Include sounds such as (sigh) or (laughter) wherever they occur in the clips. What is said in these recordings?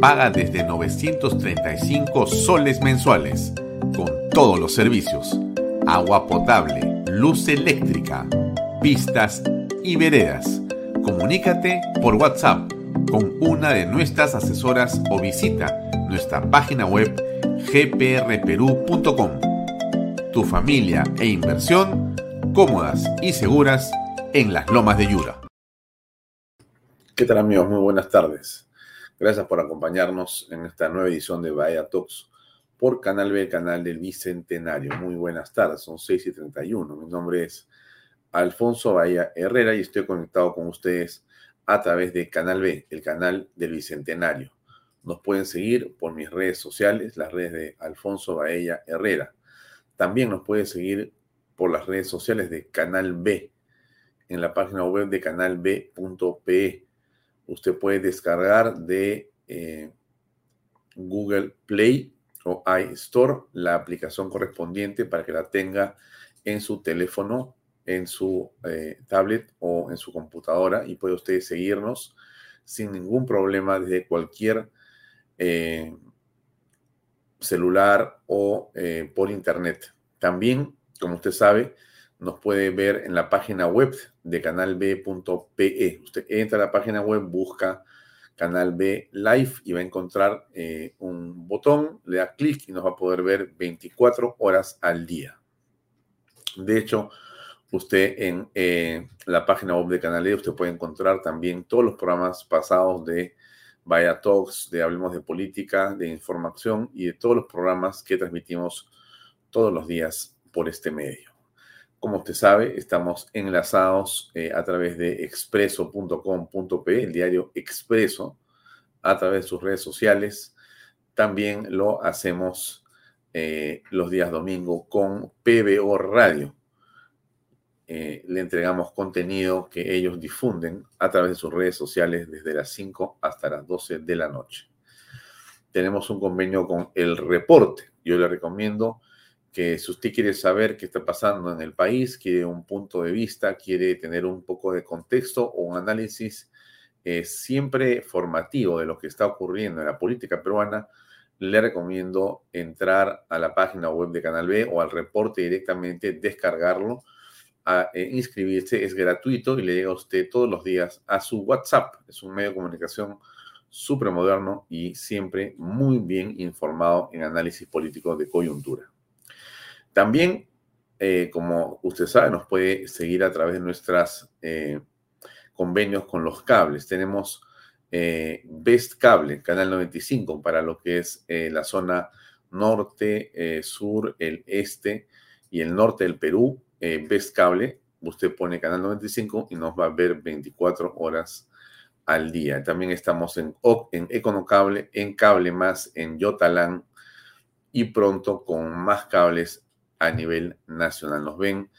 Paga desde 935 soles mensuales, con todos los servicios. Agua potable, luz eléctrica, pistas y veredas. Comunícate por WhatsApp con una de nuestras asesoras o visita nuestra página web gprperú.com. Tu familia e inversión cómodas y seguras en las lomas de Yura. ¿Qué tal amigos? Muy buenas tardes. Gracias por acompañarnos en esta nueva edición de Bahía Talks por Canal B, canal del Bicentenario. Muy buenas tardes, son 6 y 31. Mi nombre es Alfonso Bahía Herrera y estoy conectado con ustedes a través de Canal B, el canal del Bicentenario. Nos pueden seguir por mis redes sociales, las redes de Alfonso Bahía Herrera. También nos puede seguir por las redes sociales de Canal B, en la página web de canalb.pe usted puede descargar de eh, Google Play o iStore la aplicación correspondiente para que la tenga en su teléfono, en su eh, tablet o en su computadora y puede usted seguirnos sin ningún problema desde cualquier eh, celular o por internet. También, como usted sabe, nos puede ver en la página web de canalb.pe. Usted entra a la página web, busca Canal B Live y va a encontrar eh, un botón, le da clic y nos va a poder ver 24 horas al día. De hecho, usted en eh, la página web de Canal B, usted puede encontrar también todos los programas pasados de Vaya Talks, de Hablemos de Política, de Información y de todos los programas que transmitimos todos los días por este medio. Como usted sabe, estamos enlazados eh, a través de expreso.com.p, el diario Expreso, a través de sus redes sociales. También lo hacemos eh, los días domingo con PBO Radio. Eh, le entregamos contenido que ellos difunden a través de sus redes sociales desde las 5 hasta las 12 de la noche. Tenemos un convenio con El Reporte. Yo le recomiendo que si usted quiere saber qué está pasando en el país, quiere un punto de vista, quiere tener un poco de contexto o un análisis eh, siempre formativo de lo que está ocurriendo en la política peruana, le recomiendo entrar a la página web de Canal B o al reporte directamente, descargarlo, a, eh, inscribirse, es gratuito y le llega a usted todos los días a su WhatsApp. Es un medio de comunicación súper moderno y siempre muy bien informado en análisis político de coyuntura. También, eh, como usted sabe, nos puede seguir a través de nuestros eh, convenios con los cables. Tenemos eh, Best Cable, Canal 95, para lo que es la zona norte, sur, el este y el norte del Perú. Best Cable, usted pone Canal 95 y nos va a ver 24 horas al día. También estamos en, en Econocable, en Cable Más, en Yotalán y pronto con más cables a nivel nacional. Nos ven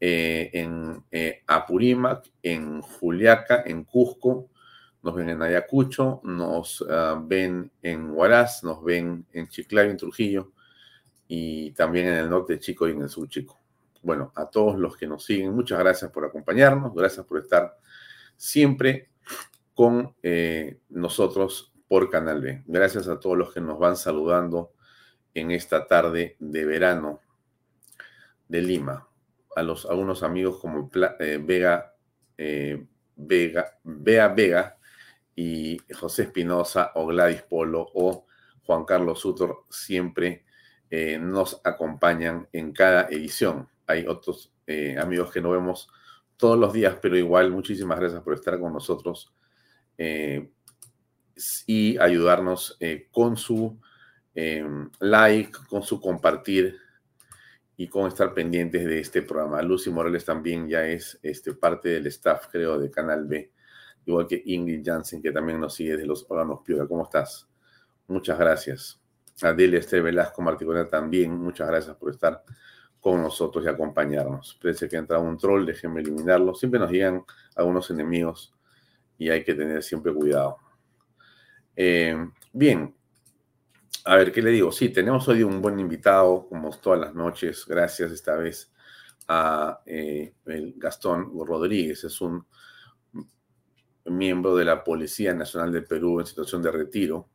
eh, en eh, Apurímac, en Juliaca, en Cusco, nos ven en Ayacucho, nos ah, ven en Huaraz, nos ven en Chiclayo, en Trujillo, y también en el norte Chico y en el sur Chico. Bueno, a todos los que nos siguen, muchas gracias por acompañarnos, gracias por estar siempre con eh, nosotros por Canal B. Gracias a todos los que nos van saludando en esta tarde de verano de Lima, a los algunos amigos como eh, Vega, eh, Vega, Bea Vega y José Espinosa o Gladys Polo o Juan Carlos Sutor siempre eh, nos acompañan en cada edición. Hay otros amigos que no vemos todos los días, pero igual muchísimas gracias por estar con nosotros y ayudarnos con su like, con su compartir y con estar pendientes de este programa. Lucy Morales también ya es este, parte del staff, creo, de Canal B, igual que Ingrid Jansen, que también nos sigue desde los órganos Piura. ¿Cómo estás? Muchas gracias. A Delia Este Velasco Marticular también, muchas gracias por estar con nosotros y acompañarnos. Parece que ha entrado un troll, déjenme eliminarlo. Siempre nos llegan algunos enemigos y hay que tener siempre cuidado. Eh, bien, a ver, ¿qué le digo? Sí, tenemos hoy un buen invitado, como todas las noches. Gracias esta vez a eh, Gastón Rodríguez. Es un miembro de la Policía Nacional del Perú en situación de retiro,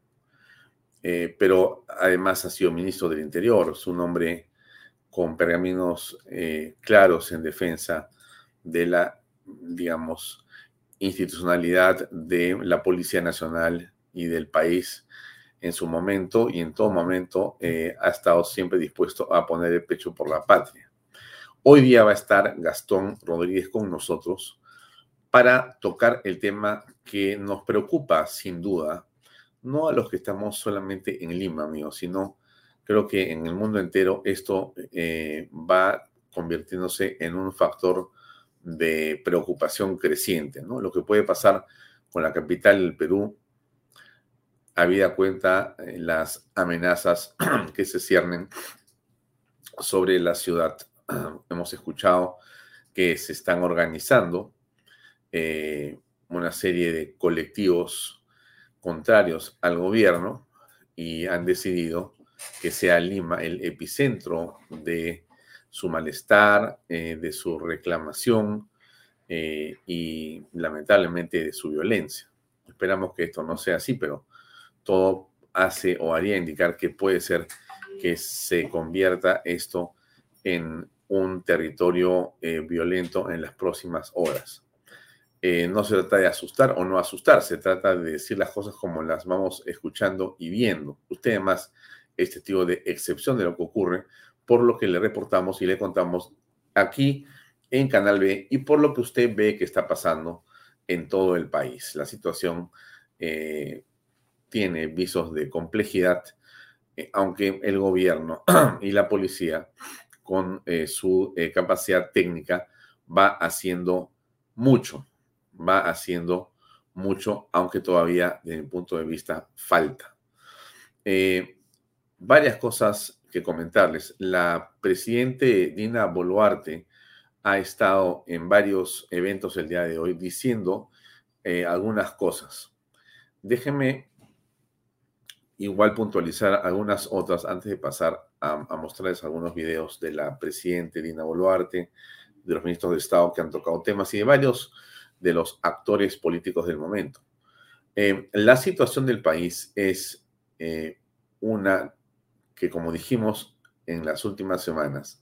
eh, pero además ha sido ministro del Interior. Es un hombre con pergaminos eh, claros en defensa de la, digamos, institucionalidad de la Policía Nacional y del país en su momento y en todo momento eh, ha estado siempre dispuesto a poner el pecho por la patria. Hoy día va a estar Gastón Rodríguez con nosotros para tocar el tema que nos preocupa sin duda, no a los que estamos solamente en Lima, amigos, sino creo que en el mundo entero esto eh, va convirtiéndose en un factor de preocupación creciente, ¿no? Lo que puede pasar con la capital del Perú, habida cuenta eh, las amenazas (clears throat) que se ciernen sobre la ciudad. (clears throat) Hemos escuchado que se están organizando eh, una serie de colectivos contrarios al gobierno y han decidido que sea Lima el epicentro de su malestar, eh, de su reclamación y lamentablemente de su violencia. Esperamos que esto no sea así, pero todo hace o haría indicar que puede ser que se convierta esto en un territorio eh, violento en las próximas horas. no se trata de asustar o no asustar, se trata de decir las cosas como las vamos escuchando y viendo. Usted además este testigo de excepción de lo que ocurre, por lo que le reportamos y le contamos aquí en Canal B y por lo que usted ve que está pasando en todo el país. La situación eh, tiene visos de complejidad, eh, aunque el gobierno (clears throat) y la policía, con eh, su capacidad técnica, va haciendo mucho, va haciendo mucho, aunque todavía, desde mi punto de vista, falta varias cosas que comentarles. La presidente Dina Boluarte ha estado en varios eventos el día de hoy diciendo eh, algunas cosas. Déjenme igual puntualizar algunas otras antes de pasar a, mostrarles algunos videos de la presidente Dina Boluarte, de los ministros de Estado que han tocado temas y de varios de los actores políticos del momento. Eh, la situación del país es eh, una que como dijimos en las últimas semanas,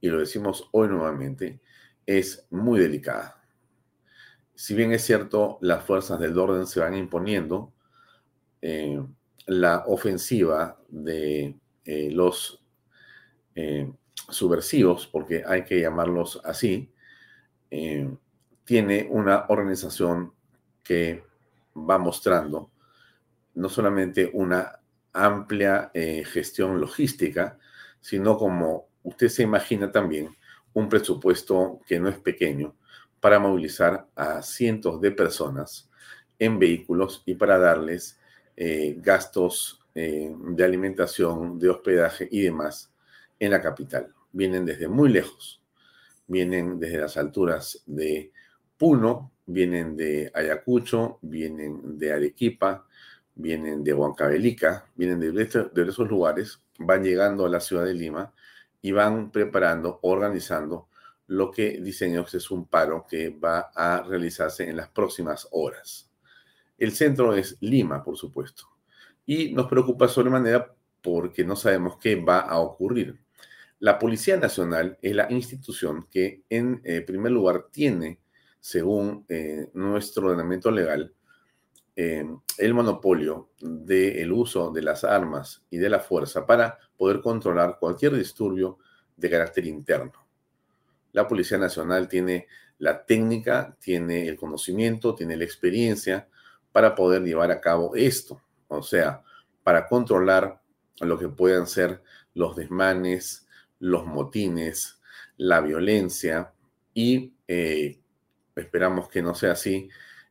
y lo decimos hoy nuevamente, es muy delicada. Si bien es cierto, las fuerzas del orden se van imponiendo, eh, la ofensiva de eh, los eh, subversivos, porque hay que llamarlos así, tiene una organización que va mostrando no solamente una amplia eh, gestión logística, sino como usted se imagina también, un presupuesto que no es pequeño para movilizar a cientos de personas en vehículos y para darles eh, gastos eh, de alimentación, de hospedaje y demás en la capital. Vienen desde muy lejos, vienen desde las alturas de Puno, vienen de Ayacucho, vienen de Arequipa, vienen de Huancavelica, vienen de, de esos lugares, van llegando a la ciudad de Lima y van preparando, organizando lo que dicen ellos es un paro que va a realizarse en las próximas horas. El centro es Lima, por supuesto, y nos preocupa sobremanera porque no sabemos qué va a ocurrir. La Policía Nacional es la institución que, en eh, primer lugar, tiene, según eh, nuestro ordenamiento legal, eh, el monopolio del uso de las armas y de la fuerza para poder controlar cualquier disturbio de carácter interno. La Policía Nacional tiene la técnica, tiene el conocimiento, tiene la experiencia para poder llevar a cabo esto, o sea, para controlar lo que puedan ser los desmanes, los motines, la violencia y eh, esperamos que no sea así,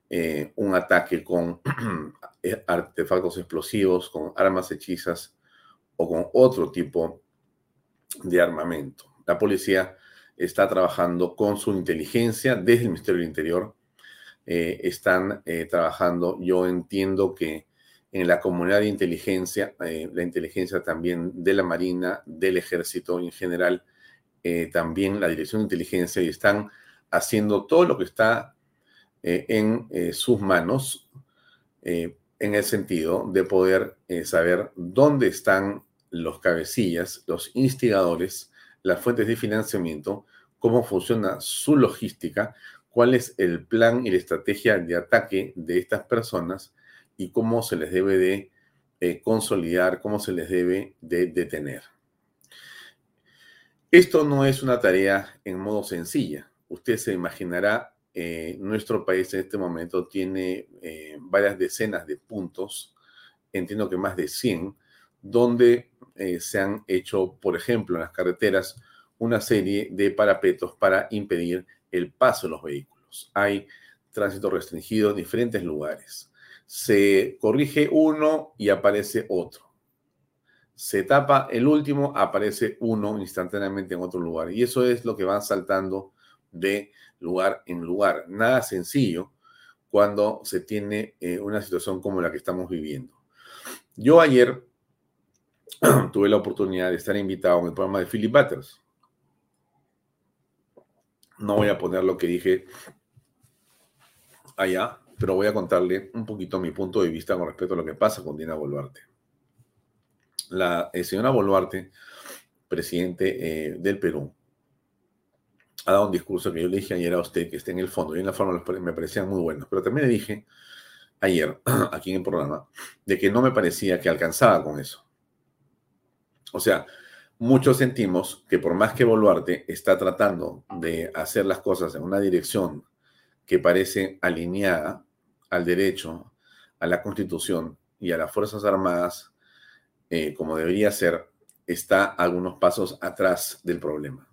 eh, un ataque con (clears throat) eh, artefactos explosivos, con armas hechizas o con otro tipo de armamento. La policía está trabajando con su inteligencia desde el Ministerio del Interior. Eh, están eh, trabajando, yo entiendo que en la comunidad de inteligencia, eh, la inteligencia también de la Marina, del Ejército en general, también la Dirección de Inteligencia, y están haciendo todo lo que está en sus manos en el sentido de poder saber dónde están los cabecillas, los instigadores, las fuentes de financiamiento, cómo funciona su logística, cuál es el plan y la estrategia de ataque de estas personas y cómo se les debe de eh, consolidar, cómo se les debe de detener. Esto no es una tarea en modo sencilla. Usted se imaginará, eh, nuestro país en este momento tiene eh, varias decenas de puntos, entiendo que más de 100, donde se han hecho, por ejemplo, en las carreteras, una serie de parapetos para impedir el paso de los vehículos. Hay tránsito restringido en diferentes lugares. Se corrige uno y aparece otro. Se tapa el último, aparece uno instantáneamente en otro lugar. Y eso es lo que van saltando de lugar en lugar. Nada sencillo cuando se tiene eh, una situación como la que estamos viviendo. Yo ayer (clears throat) tuve la oportunidad de estar invitado en el programa de Philip Butters. No voy a poner lo que dije allá, pero voy a contarle un poquito mi punto de vista con respecto a lo que pasa con Dina Boluarte. La eh, señora Boluarte, presidente eh, del Perú, ha dado un discurso que yo le dije ayer a usted, que está en el fondo, y en la forma me parecían muy buenos, pero también le dije ayer, (clears throat) aquí en el programa, de que no me parecía que alcanzaba con eso. O sea, muchos sentimos que por más que Boluarte está tratando de hacer las cosas en una dirección que parece alineada al derecho, a la constitución y a las Fuerzas Armadas, eh, como debería ser, está algunos pasos atrás del problema.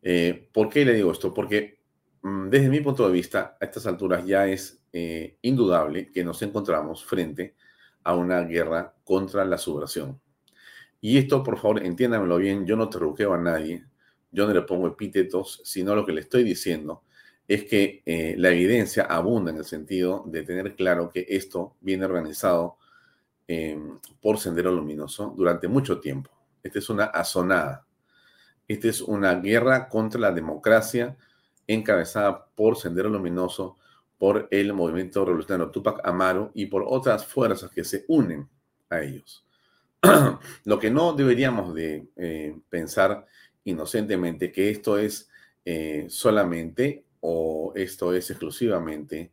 Eh, ¿Por qué le digo esto? Porque mm, desde mi punto de vista, a estas alturas ya es eh, indudable que nos encontramos frente a una guerra contra la subversión. Y esto, por favor, entiéndamelo bien, yo no terruqueo a nadie, yo no le pongo epítetos, sino lo que le estoy diciendo es que eh, la evidencia abunda en el sentido de tener claro que esto viene organizado em, por Sendero Luminoso durante mucho tiempo. Esta es una azonada. Esta es una guerra contra la democracia encabezada por Sendero Luminoso, por el movimiento revolucionario Tupac Amaro y por otras fuerzas que se unen a ellos. (clears throat) Lo que no deberíamos de eh, pensar inocentemente que esto es eh, solamente o esto es exclusivamente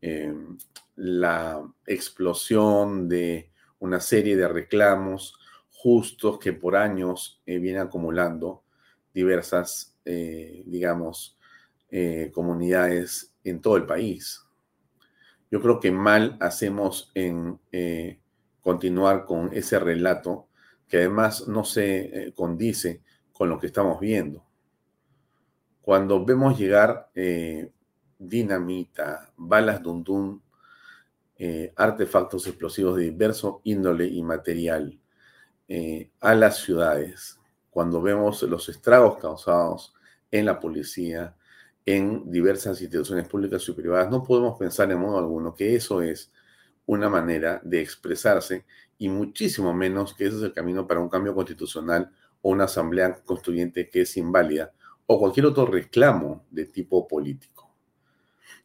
em, la explosión de una serie de reclamos justos que por años eh, vienen acumulando diversas, digamos, comunidades en todo el país. Yo creo que mal hacemos en continuar con ese relato que además no se eh, condice con lo que estamos viendo. Cuando vemos llegar eh, dinamita, balas dundun, eh, artefactos explosivos de diverso índole y material a las ciudades, cuando vemos los estragos causados en la policía, en diversas instituciones públicas y privadas, no podemos pensar en modo alguno que eso es una manera de expresarse y muchísimo menos que ese es el camino para un cambio constitucional o una asamblea constituyente que es inválida o cualquier otro reclamo de tipo político.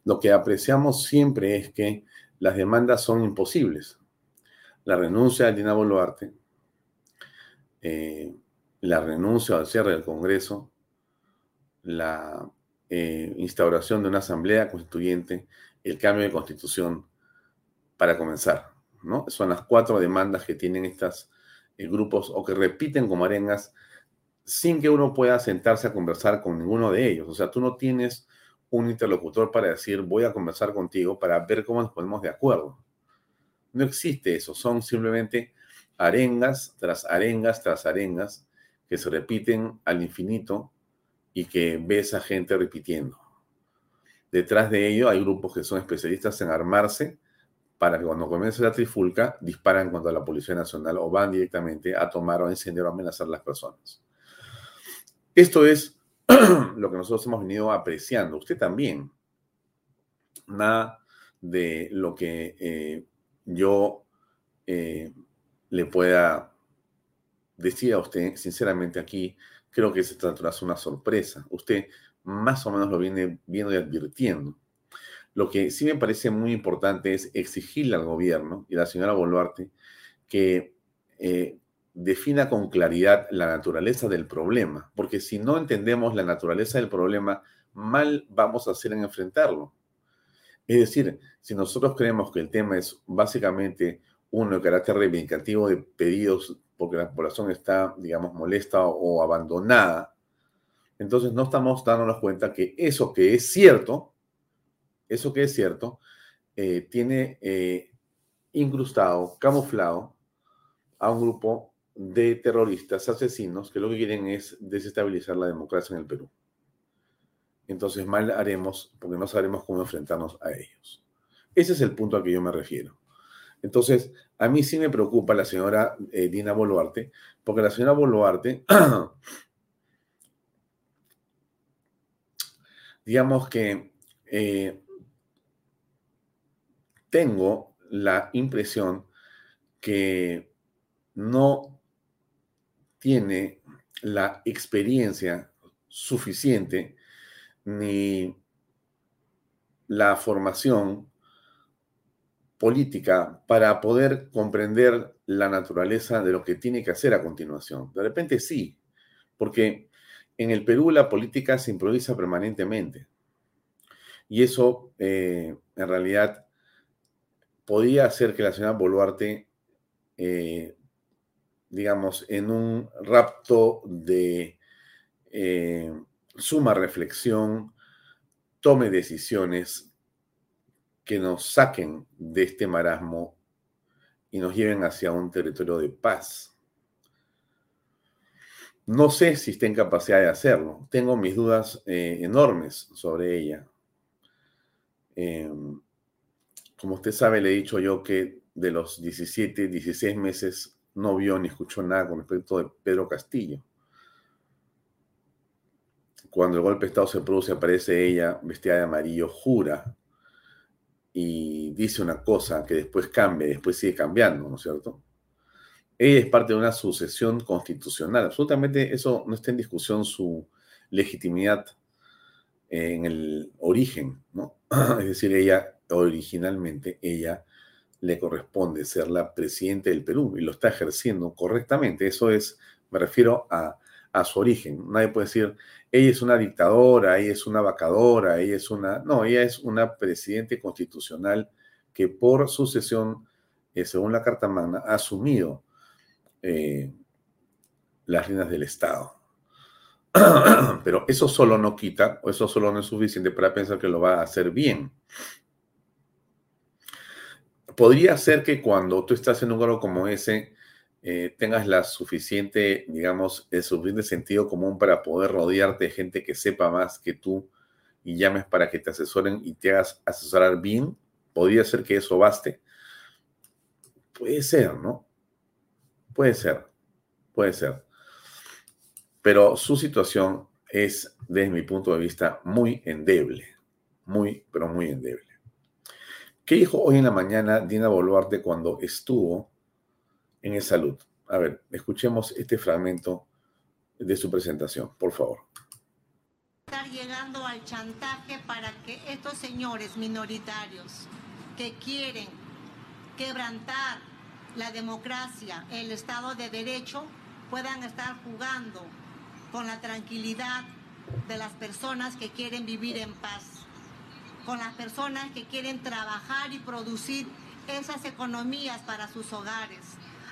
Lo que apreciamos siempre es que las demandas son imposibles. La renuncia de Dina Boluarte, eh, la renuncia al cierre del Congreso, la eh, instauración de una asamblea constituyente, el cambio de constitución, para comenzar, ¿no? Son las cuatro demandas que tienen estos eh, grupos o que repiten como arengas sin que uno pueda sentarse a conversar con ninguno de ellos. O sea, tú no tienes un interlocutor para decir voy a conversar contigo para ver cómo nos ponemos de acuerdo. No existe eso, son simplemente arengas tras arengas tras arengas que se repiten al infinito y que ves a gente repitiendo. Detrás de ello hay grupos que son especialistas en armarse para que cuando comience la trifulca disparan contra la Policía Nacional o van directamente a tomar o encender o amenazar a las personas. Esto es (clears throat) lo que nosotros hemos venido apreciando. Usted también. Nada de lo que eh, yo eh, le pueda decir a usted, sinceramente aquí, creo que se trata de una sorpresa. Usted más o menos lo viene viendo y advirtiendo. Lo que sí me parece muy importante es exigirle al gobierno y a la señora Boluarte que eh, defina con claridad la naturaleza del problema, porque si no entendemos la naturaleza del problema, mal vamos a hacer en enfrentarlo. Es decir, si nosotros creemos que el tema es básicamente uno de carácter reivindicativo de pedidos porque la población está, digamos, molesta o abandonada, entonces no estamos dándonos cuenta que eso que es cierto, eso que es cierto, eh, tiene eh, incrustado, camuflado a un grupo de terroristas, asesinos, que lo que quieren es desestabilizar la democracia en el Perú. Entonces mal haremos porque no sabremos cómo enfrentarnos a ellos. Ese es el punto al que yo me refiero. Entonces, a mí sí me preocupa la señora eh, Dina Boluarte, porque la señora Boluarte, (clears throat) digamos que tengo la impresión que no tiene la experiencia suficiente ni la formación política para poder comprender la naturaleza de lo que tiene que hacer a continuación. De repente sí, porque en el Perú la política se improvisa permanentemente. Y eso eh, en realidad podía hacer que la señora Boluarte, eh, digamos, en un rapto de eh, suma reflexión, tome decisiones que nos saquen de este marasmo y nos lleven hacia un territorio de paz. No sé si está en capacidad de hacerlo. Tengo mis dudas eh, enormes sobre ella. Em, como usted sabe, le he dicho yo que de los 17, 16 meses no vio ni escuchó nada con respecto de Pedro Castillo. Cuando el golpe de Estado se produce, aparece ella vestida de amarillo, jura y dice una cosa que después cambia, después sigue cambiando, ¿no es cierto? Ella es parte de una sucesión constitucional. Absolutamente eso no está en discusión su legitimidad en el origen, ¿no? (clears throat) Es decir, ella originalmente ella le corresponde ser la presidenta del Perú y lo está ejerciendo correctamente. Eso es, me refiero a, su origen. Nadie puede decir, ella es una dictadora, ella es una vacadora, ella es una... No, ella es una presidente constitucional que por sucesión, eh, según la Carta Magna, ha asumido eh, las riendas del Estado. (clears throat) Pero eso solo no quita, o eso solo no es suficiente para pensar que lo va a hacer bien podría ser que cuando tú estás en un cargo como ese, eh, tengas la suficiente, digamos, el suficiente sentido común para poder rodearte de gente que sepa más que tú y llames para que te asesoren y te hagas asesorar bien. Podría ser que eso baste. Puede ser, ¿no? Puede ser, puede ser. Pero su situación es, desde mi punto de vista, muy endeble. Muy, pero muy endeble. ¿Qué dijo hoy en la mañana Dina Boluarte cuando estuvo en el salud? A ver, escuchemos este fragmento de su presentación, por favor. Estar llegando al chantaje para que estos señores minoritarios que quieren quebrantar la democracia, el Estado de Derecho, puedan estar jugando con la tranquilidad de las personas que quieren vivir en paz con las personas que quieren trabajar y producir esas economías para sus hogares.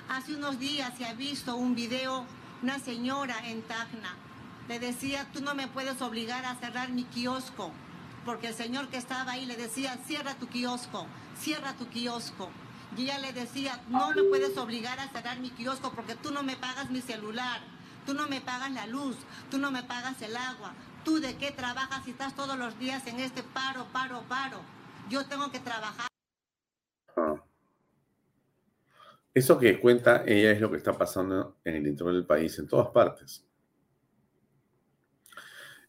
Hace unos días se ha visto un video, una señora en Tacna, le decía, tú no me puedes obligar a cerrar mi kiosco, porque el señor que estaba ahí le decía, cierra tu kiosco, cierra tu kiosco. Y ella le decía, no me puedes obligar a cerrar mi kiosco porque tú no me pagas mi celular, tú no me pagas la luz, tú no me pagas el agua, ¿Tú de qué trabajas si estás todos los días en este paro, paro, paro? Yo tengo que trabajar. Ah. Eso que cuenta ella es lo que está pasando en el interior del país, en todas partes.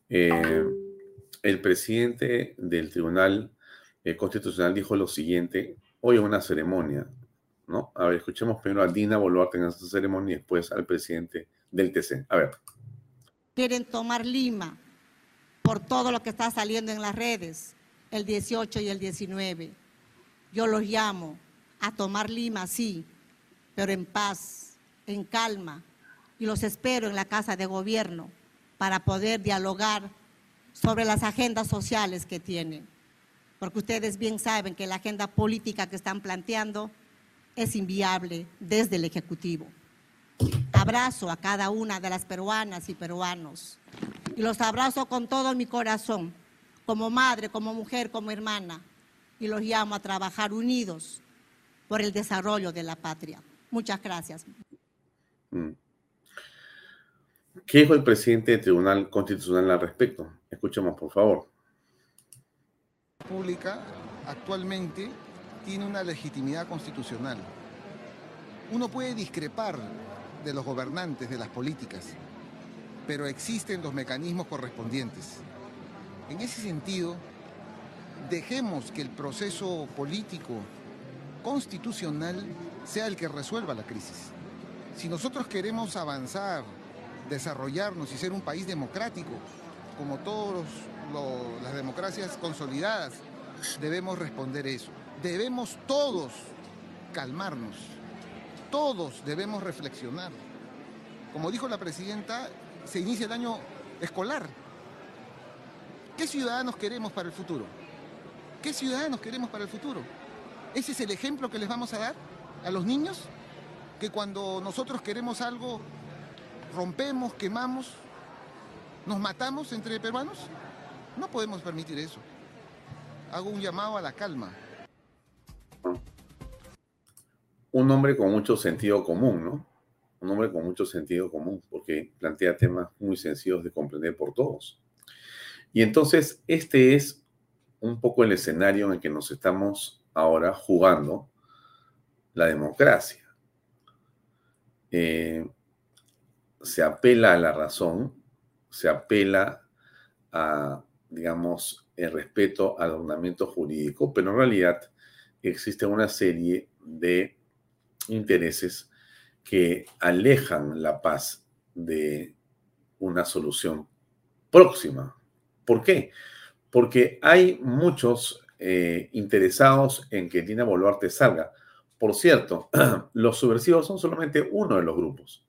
Eh, el presidente del Tribunal eh, Constitucional dijo lo siguiente, hoy en una ceremonia, ¿no? A ver, escuchemos primero a Dina Boluarte en esta ceremonia y después al presidente del TC. A ver. Quieren tomar Lima por todo lo que está saliendo en las redes, el 18 y el 19. Yo los llamo a tomar Lima, sí, pero en paz, en calma, y los espero en la Casa de Gobierno para poder dialogar sobre las agendas sociales que tienen. Porque ustedes bien saben que la agenda política que están planteando es inviable desde el Ejecutivo. Abrazo a cada una de las peruanas y peruanos y los abrazo con todo mi corazón, como madre, como mujer, como hermana, y los llamo a trabajar unidos por el desarrollo de la patria. Muchas gracias. Mm. ¿Qué dijo el presidente del Tribunal Constitucional al respecto? Escuchemos, por favor. La Pública actualmente tiene una legitimidad constitucional. Uno puede discrepar de los gobernantes, de las políticas, pero existen los mecanismos correspondientes. En ese sentido, dejemos que el proceso político constitucional sea el que resuelva la crisis. Si nosotros queremos avanzar, desarrollarnos y ser un país democrático, como todas las democracias consolidadas, debemos responder eso. Debemos todos calmarnos, todos debemos reflexionar. Como dijo la presidenta, se inicia el año escolar. ¿Qué ciudadanos queremos para el futuro? ¿Qué ciudadanos queremos para el futuro? ¿Ese es el ejemplo que les vamos a dar a los niños? Que cuando nosotros queremos algo, rompemos, quemamos, nos matamos entre peruanos. No podemos permitir eso. Hago un llamado a la calma. Un hombre con mucho sentido común, ¿no? Un hombre con mucho sentido común, porque plantea temas muy sencillos de comprender por todos. Y entonces, este es un poco el escenario en el que nos estamos ahora jugando la democracia. Eh, se apela a la razón, se apela a, digamos, el respeto al ordenamiento jurídico, pero en realidad existe una serie de intereses que alejan la paz de una solución próxima. ¿Por qué? Porque hay muchos eh, interesados en que Dina Boluarte salga. Por cierto, (clears throat) los subversivos son solamente uno de los grupos,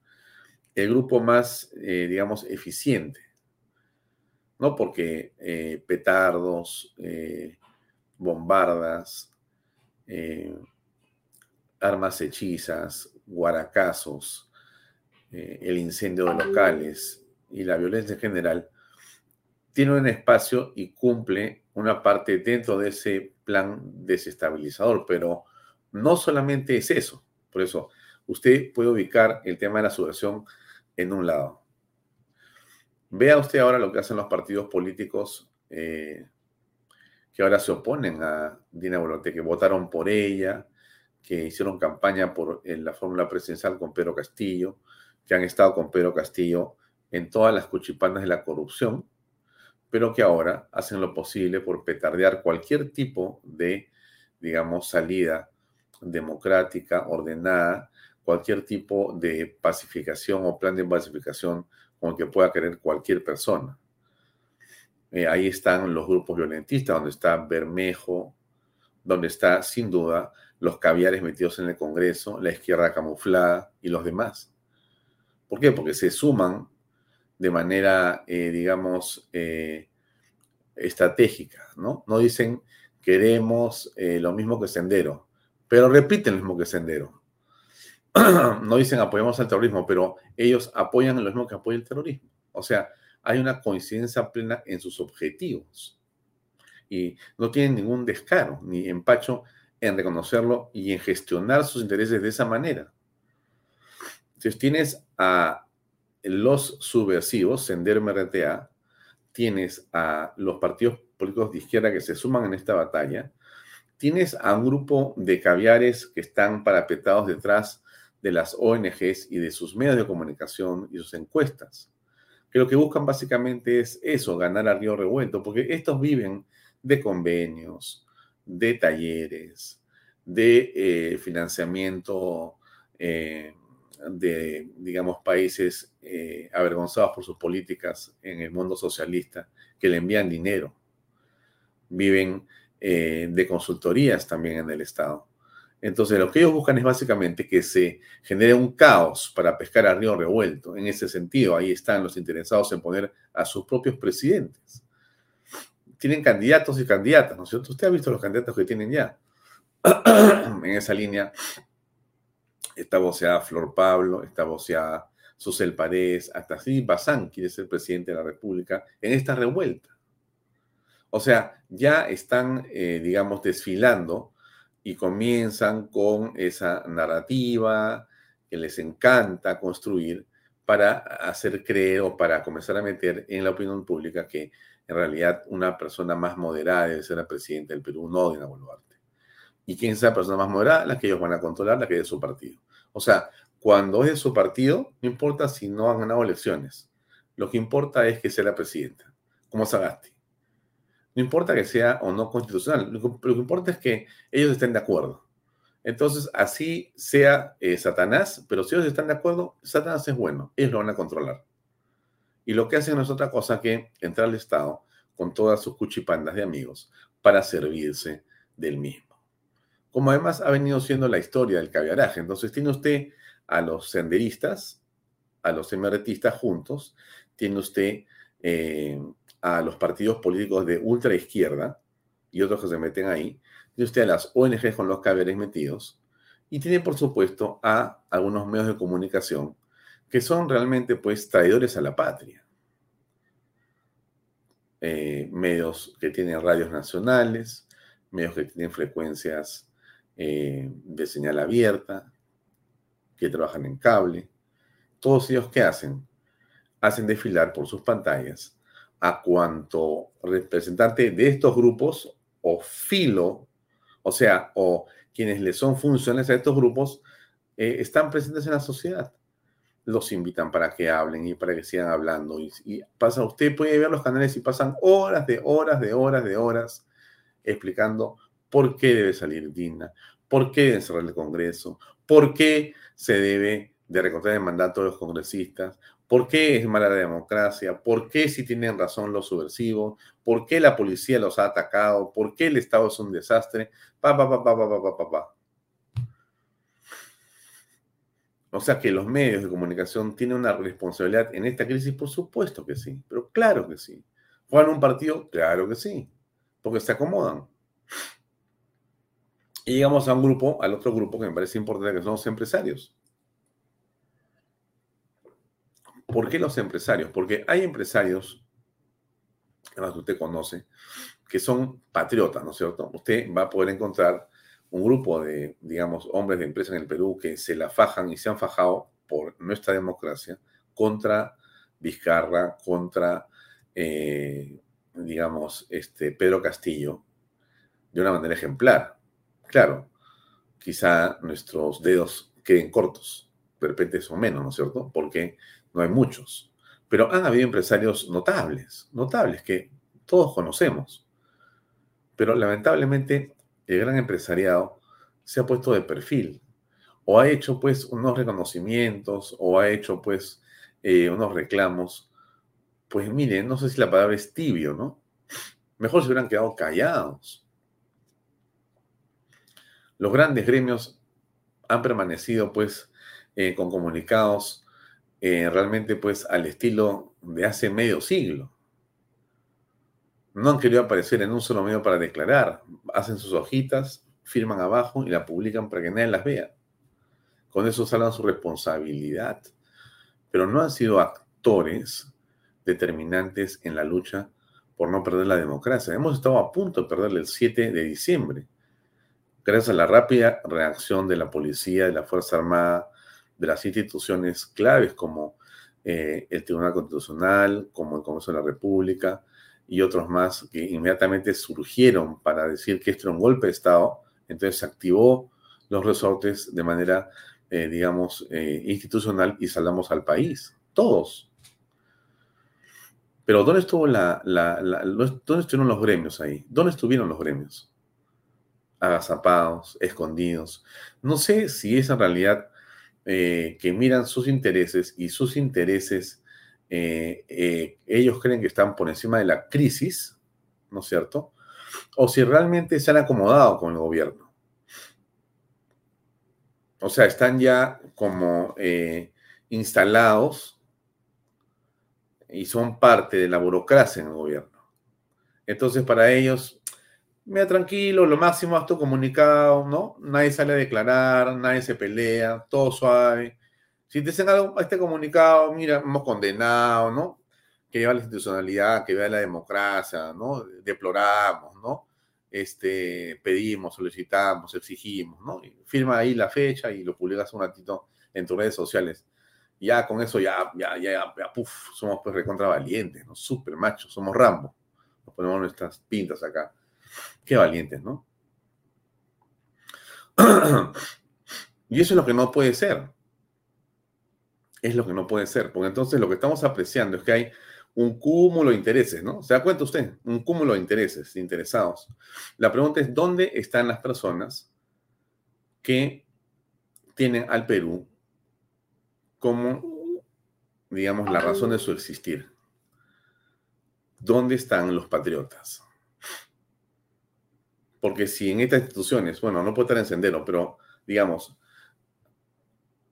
el grupo más, eh, digamos, eficiente, ¿no? Porque eh, petardos, bombardas, armas hechizas, guaracazos, el incendio de locales y la violencia en general, tiene un espacio y cumple una parte dentro de ese plan desestabilizador, pero no solamente es eso. Por eso, usted puede ubicar el tema de la subversión en un lado. Vea usted ahora lo que hacen los partidos políticos eh, que ahora se oponen a Dina Boluarte, que votaron por ella, que hicieron campaña por en la fórmula presidencial con Pedro Castillo, que han estado con Pedro Castillo en todas las cuchipanas de la corrupción, pero que ahora hacen lo posible por petardear cualquier tipo de, digamos, salida democrática, ordenada, cualquier tipo de pacificación o plan de pacificación con el que pueda querer cualquier persona. Eh, ahí están los grupos violentistas, donde está Bermejo, donde está sin duda los caviares metidos en el Congreso, la izquierda camuflada y los demás. ¿Por qué? Porque se suman de manera, eh, digamos, eh, estratégica, ¿no? No dicen queremos eh, lo mismo que Sendero, pero repiten lo mismo que Sendero. (clears throat) no dicen apoyamos al terrorismo, pero ellos apoyan lo mismo que apoya el terrorismo. O sea, hay una coincidencia plena en sus objetivos. Y no tienen ningún descaro ni empacho en reconocerlo y en gestionar sus intereses de esa manera. Entonces tienes a los subversivos, Sendero MRTA, tienes a los partidos políticos de izquierda que se suman en esta batalla, tienes a un grupo de caviares que están parapetados detrás de las ONGs y de sus medios de comunicación y sus encuestas, que lo que buscan básicamente es eso, ganar a río revuelto, porque estos viven de convenios, de talleres, de eh, financiamiento eh, de, digamos, países eh, avergonzados por sus políticas en el mundo socialista, que le envían dinero. Viven de consultorías también en el Estado. Entonces, lo que ellos buscan es básicamente que se genere un caos para pescar a río revuelto. En ese sentido, ahí están los interesados en poner a sus propios presidentes. Tienen candidatos y candidatas, ¿no es cierto? Usted ha visto los candidatos que tienen ya. (clears throat) en esa línea está voceada Flor Pablo, está voceada Susel Paredes, hasta así Bazán quiere ser presidente de la República en esta revuelta. O sea, ya están, eh, digamos, desfilando y comienzan con esa narrativa que les encanta construir para hacer creer o para comenzar a meter en la opinión pública que en realidad una persona más moderada debe ser la presidenta del Perú, no Dina Boluarte. ¿Y quién es la persona más moderada? La que ellos van a controlar, la que es de su partido. O sea, cuando es de su partido, no importa si no han ganado elecciones. Lo que importa es que sea la presidenta, como Sagasti. No importa que sea o no constitucional, lo que, importa es que ellos estén de acuerdo. Entonces, así sea eh, Satanás, pero si ellos están de acuerdo, Satanás es bueno, ellos lo van a controlar. Y lo que hacen no es otra cosa que entrar al Estado con todas sus cuchipandas de amigos para servirse del mismo. Como además ha venido siendo la historia del caviaraje. Entonces, tiene usted a los senderistas, a los emeretistas juntos, tiene usted eh, a los partidos políticos de ultra izquierda y otros que se meten ahí, tiene usted a las ONG con los caberes metidos y tiene, por supuesto, a algunos medios de comunicación que son realmente, pues, traidores a la patria. Eh, medios que tienen radios nacionales, medios que tienen frecuencias eh, de señal abierta, que trabajan en cable. Todos ellos, ¿qué hacen? Hacen desfilar por sus pantallas a cuanto representante de estos grupos o filo, o sea, o quienes le son funcionales a estos grupos, eh, están presentes en la sociedad. Los invitan para que hablen y para que sigan hablando. Y, pasa, usted puede ver los canales y pasan horas de horas de horas de horas explicando por qué debe salir Dina, por qué debe cerrar el Congreso, por qué se debe de recortar el mandato de los congresistas, ¿Por qué es mala la democracia? ¿Por qué si tienen razón los subversivos? ¿Por qué la policía los ha atacado? ¿Por qué el Estado es un desastre? Pa, pa, pa, pa. O sea que los medios de comunicación tienen una responsabilidad en esta crisis, por supuesto que sí, pero claro que sí. ¿Juegan un partido? Claro que sí, porque se acomodan. Y llegamos a un grupo, al otro grupo que me parece importante, que son los empresarios. ¿Por qué los empresarios? Porque hay empresarios, además usted conoce, que son patriotas, ¿no es cierto? Usted va a poder encontrar un grupo de, digamos, hombres de empresa en el Perú que se la fajan y se han fajado por nuestra democracia contra Vizcarra, contra, eh, digamos, este Pedro Castillo, de una manera ejemplar. Claro, quizá nuestros dedos queden cortos, perpetes o menos, ¿no es cierto? Porque no hay muchos, pero han habido empresarios notables, notables que todos conocemos. Pero lamentablemente el gran empresariado se ha puesto de perfil o ha hecho pues unos reconocimientos o ha hecho pues eh, unos reclamos. Pues miren, no sé si la palabra es tibio, ¿no? Mejor se hubieran quedado callados. Los grandes gremios han permanecido pues eh, con comunicados eh, realmente pues al estilo de hace medio siglo. No han querido aparecer en un solo medio para declarar. Hacen sus hojitas, firman abajo y la publican para que nadie las vea. Con eso salvan su responsabilidad. Pero no han sido actores determinantes en la lucha por no perder la democracia. Hemos estado a punto de perderle el 7 de diciembre. Gracias a la rápida reacción de la policía, de la Fuerza Armada, de las instituciones claves como eh, el Tribunal Constitucional, como el Congreso de la República y otros más que inmediatamente surgieron para decir que esto era un golpe de Estado, entonces se activó los resortes de manera, eh, digamos, eh, institucional y salamos al país, todos. Pero ¿dónde estuvo la, dónde estuvieron los gremios ahí? ¿Dónde estuvieron los gremios? Agazapados, escondidos. No sé si es en realidad eh, que miran sus intereses y sus intereses, ellos creen que están por encima de la crisis, ¿no es cierto? O si realmente se han acomodado con el gobierno. O sea, están ya como eh, instalados y son parte de la burocracia en el gobierno. Entonces, para ellos, mira, tranquilo, lo máximo haz tu comunicado, ¿no? Nadie sale a declarar, nadie se pelea, todo suave. Si te dicen algo, este comunicado, mira, hemos condenado, ¿no? Que lleva la institucionalidad, que lleva la democracia, ¿no? Deploramos, ¿no? este, pedimos, solicitamos, exigimos, ¿no? firma ahí la fecha y lo publicas un ratito en tus redes sociales. Ya con eso ya, ya, ya, ya, puf, somos pues recontra valientes, ¿no? Súper machos, somos Rambo. Nos ponemos nuestras pintas acá. Qué valientes, ¿no? (clears throat) y eso es lo que no puede ser. Es lo que no puede ser, porque entonces lo que estamos apreciando es que hay un cúmulo de intereses, ¿no? ¿Se da cuenta usted? Un cúmulo de intereses, interesados. La pregunta es, ¿dónde están las personas que tienen al Perú como, digamos, la razón de su existir? ¿Dónde están los patriotas? Porque si en estas instituciones, bueno, no puede estar en sendero, pero digamos,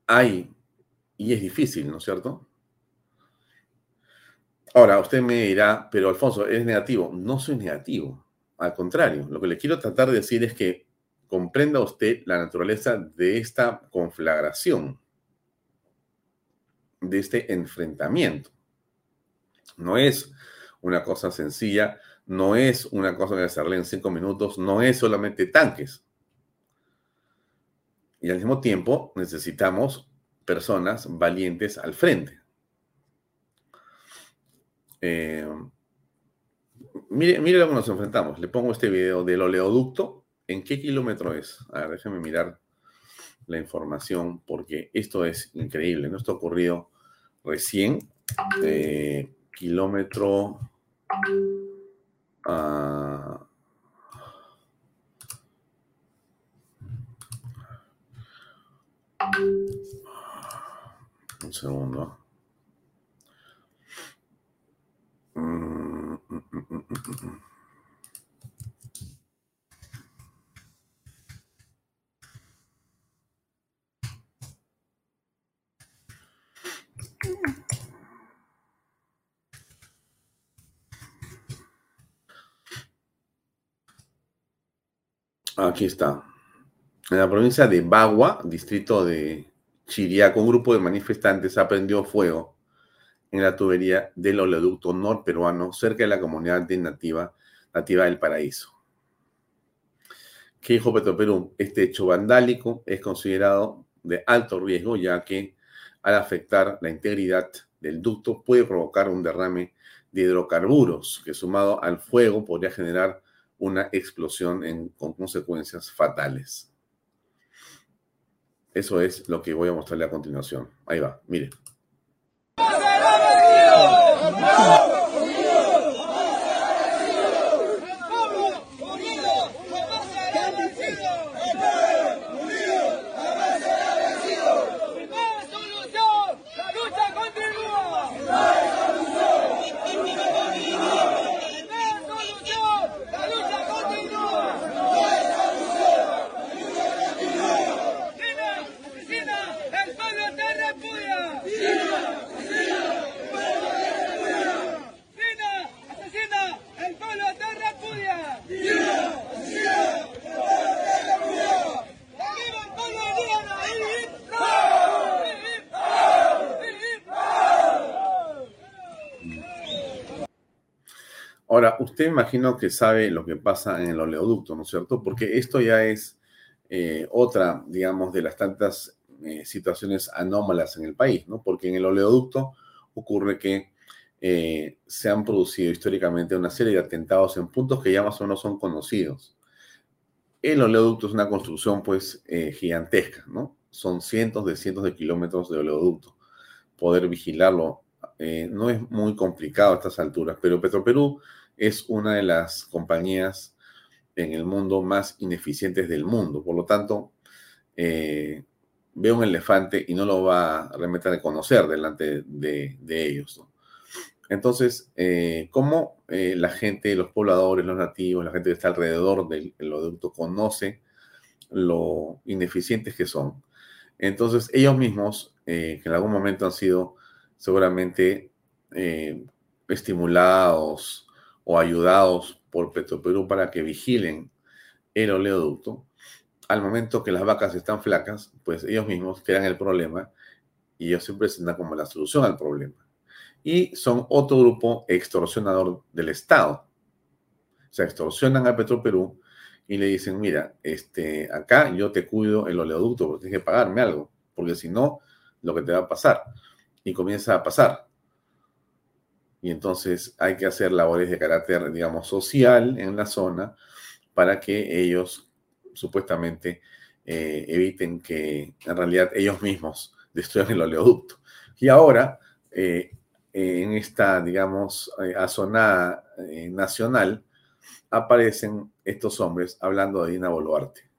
hay, y es difícil, ¿no es cierto? Ahora, usted me dirá, pero Alfonso, ¿es negativo? No soy negativo. Al contrario, lo que le quiero tratar de decir es que comprenda usted la naturaleza de esta conflagración, de este enfrentamiento. No es una cosa sencilla, no es una cosa que hacerle en cinco minutos, no es solamente tanques. Y al mismo tiempo necesitamos personas valientes al frente. Eh, mire, mire que nos enfrentamos. Le pongo este video del oleoducto. ¿En qué kilómetro es? A ver, déjeme mirar la información porque esto es increíble. ¿no? Esto ha ocurrido recién. Eh, kilómetro... Uh, un segundo. Aquí está. En la provincia de Bagua, distrito de Chiriaco, un grupo de manifestantes ha prendido fuego en la tubería del oleoducto norperuano cerca de la comunidad nativa, nativa del Paraíso. ¿Qué dijo Petroperú? Este hecho vandálico es considerado de alto riesgo ya que al afectar la integridad del ducto puede provocar un derrame de hidrocarburos que sumado al fuego podría generar una explosión con consecuencias fatales. Eso es lo que voy a mostrarle a continuación. Ahí va, mire. Ahora, usted imagino que sabe lo que pasa en el oleoducto, ¿no es cierto? Porque esto ya es eh, otra, digamos, de las tantas eh, situaciones anómalas en el país, ¿no? Porque en el oleoducto ocurre que eh, se han producido históricamente una serie de atentados en puntos que ya más o menos son conocidos. El oleoducto es una construcción pues gigantesca, ¿no? Son cientos de cientos de kilómetros de oleoducto. Poder vigilarlo no es muy complicado a estas alturas, pero Petroperú es una de las compañías en el mundo más ineficientes del mundo. Por lo tanto, eh, ve un elefante y no lo va a remeter a conocer delante de, ellos. Entonces, eh, ¿cómo eh, la gente, los pobladores, los nativos, la gente que está alrededor del conoce lo ineficientes que son? Entonces, ellos mismos, que en algún momento han sido seguramente estimulados o ayudados por Petroperú para que vigilen el oleoducto, al momento que las vacas están flacas, pues ellos mismos crean el problema y ellos se presentan como la solución al problema. Y son otro grupo extorsionador del Estado. O sea, extorsionan a Petroperú y le dicen, mira, este, acá yo te cuido el oleoducto porque tienes que pagarme algo, porque si no, lo que te va a pasar. Y comienza a pasar. Y entonces hay que hacer labores de carácter, digamos, social en la zona para que ellos supuestamente eh, eviten que en realidad ellos mismos destruyan el oleoducto. Y ahora, eh, en esta, digamos, eh, azonada nacional, aparecen estos hombres hablando de Dina Boluarte,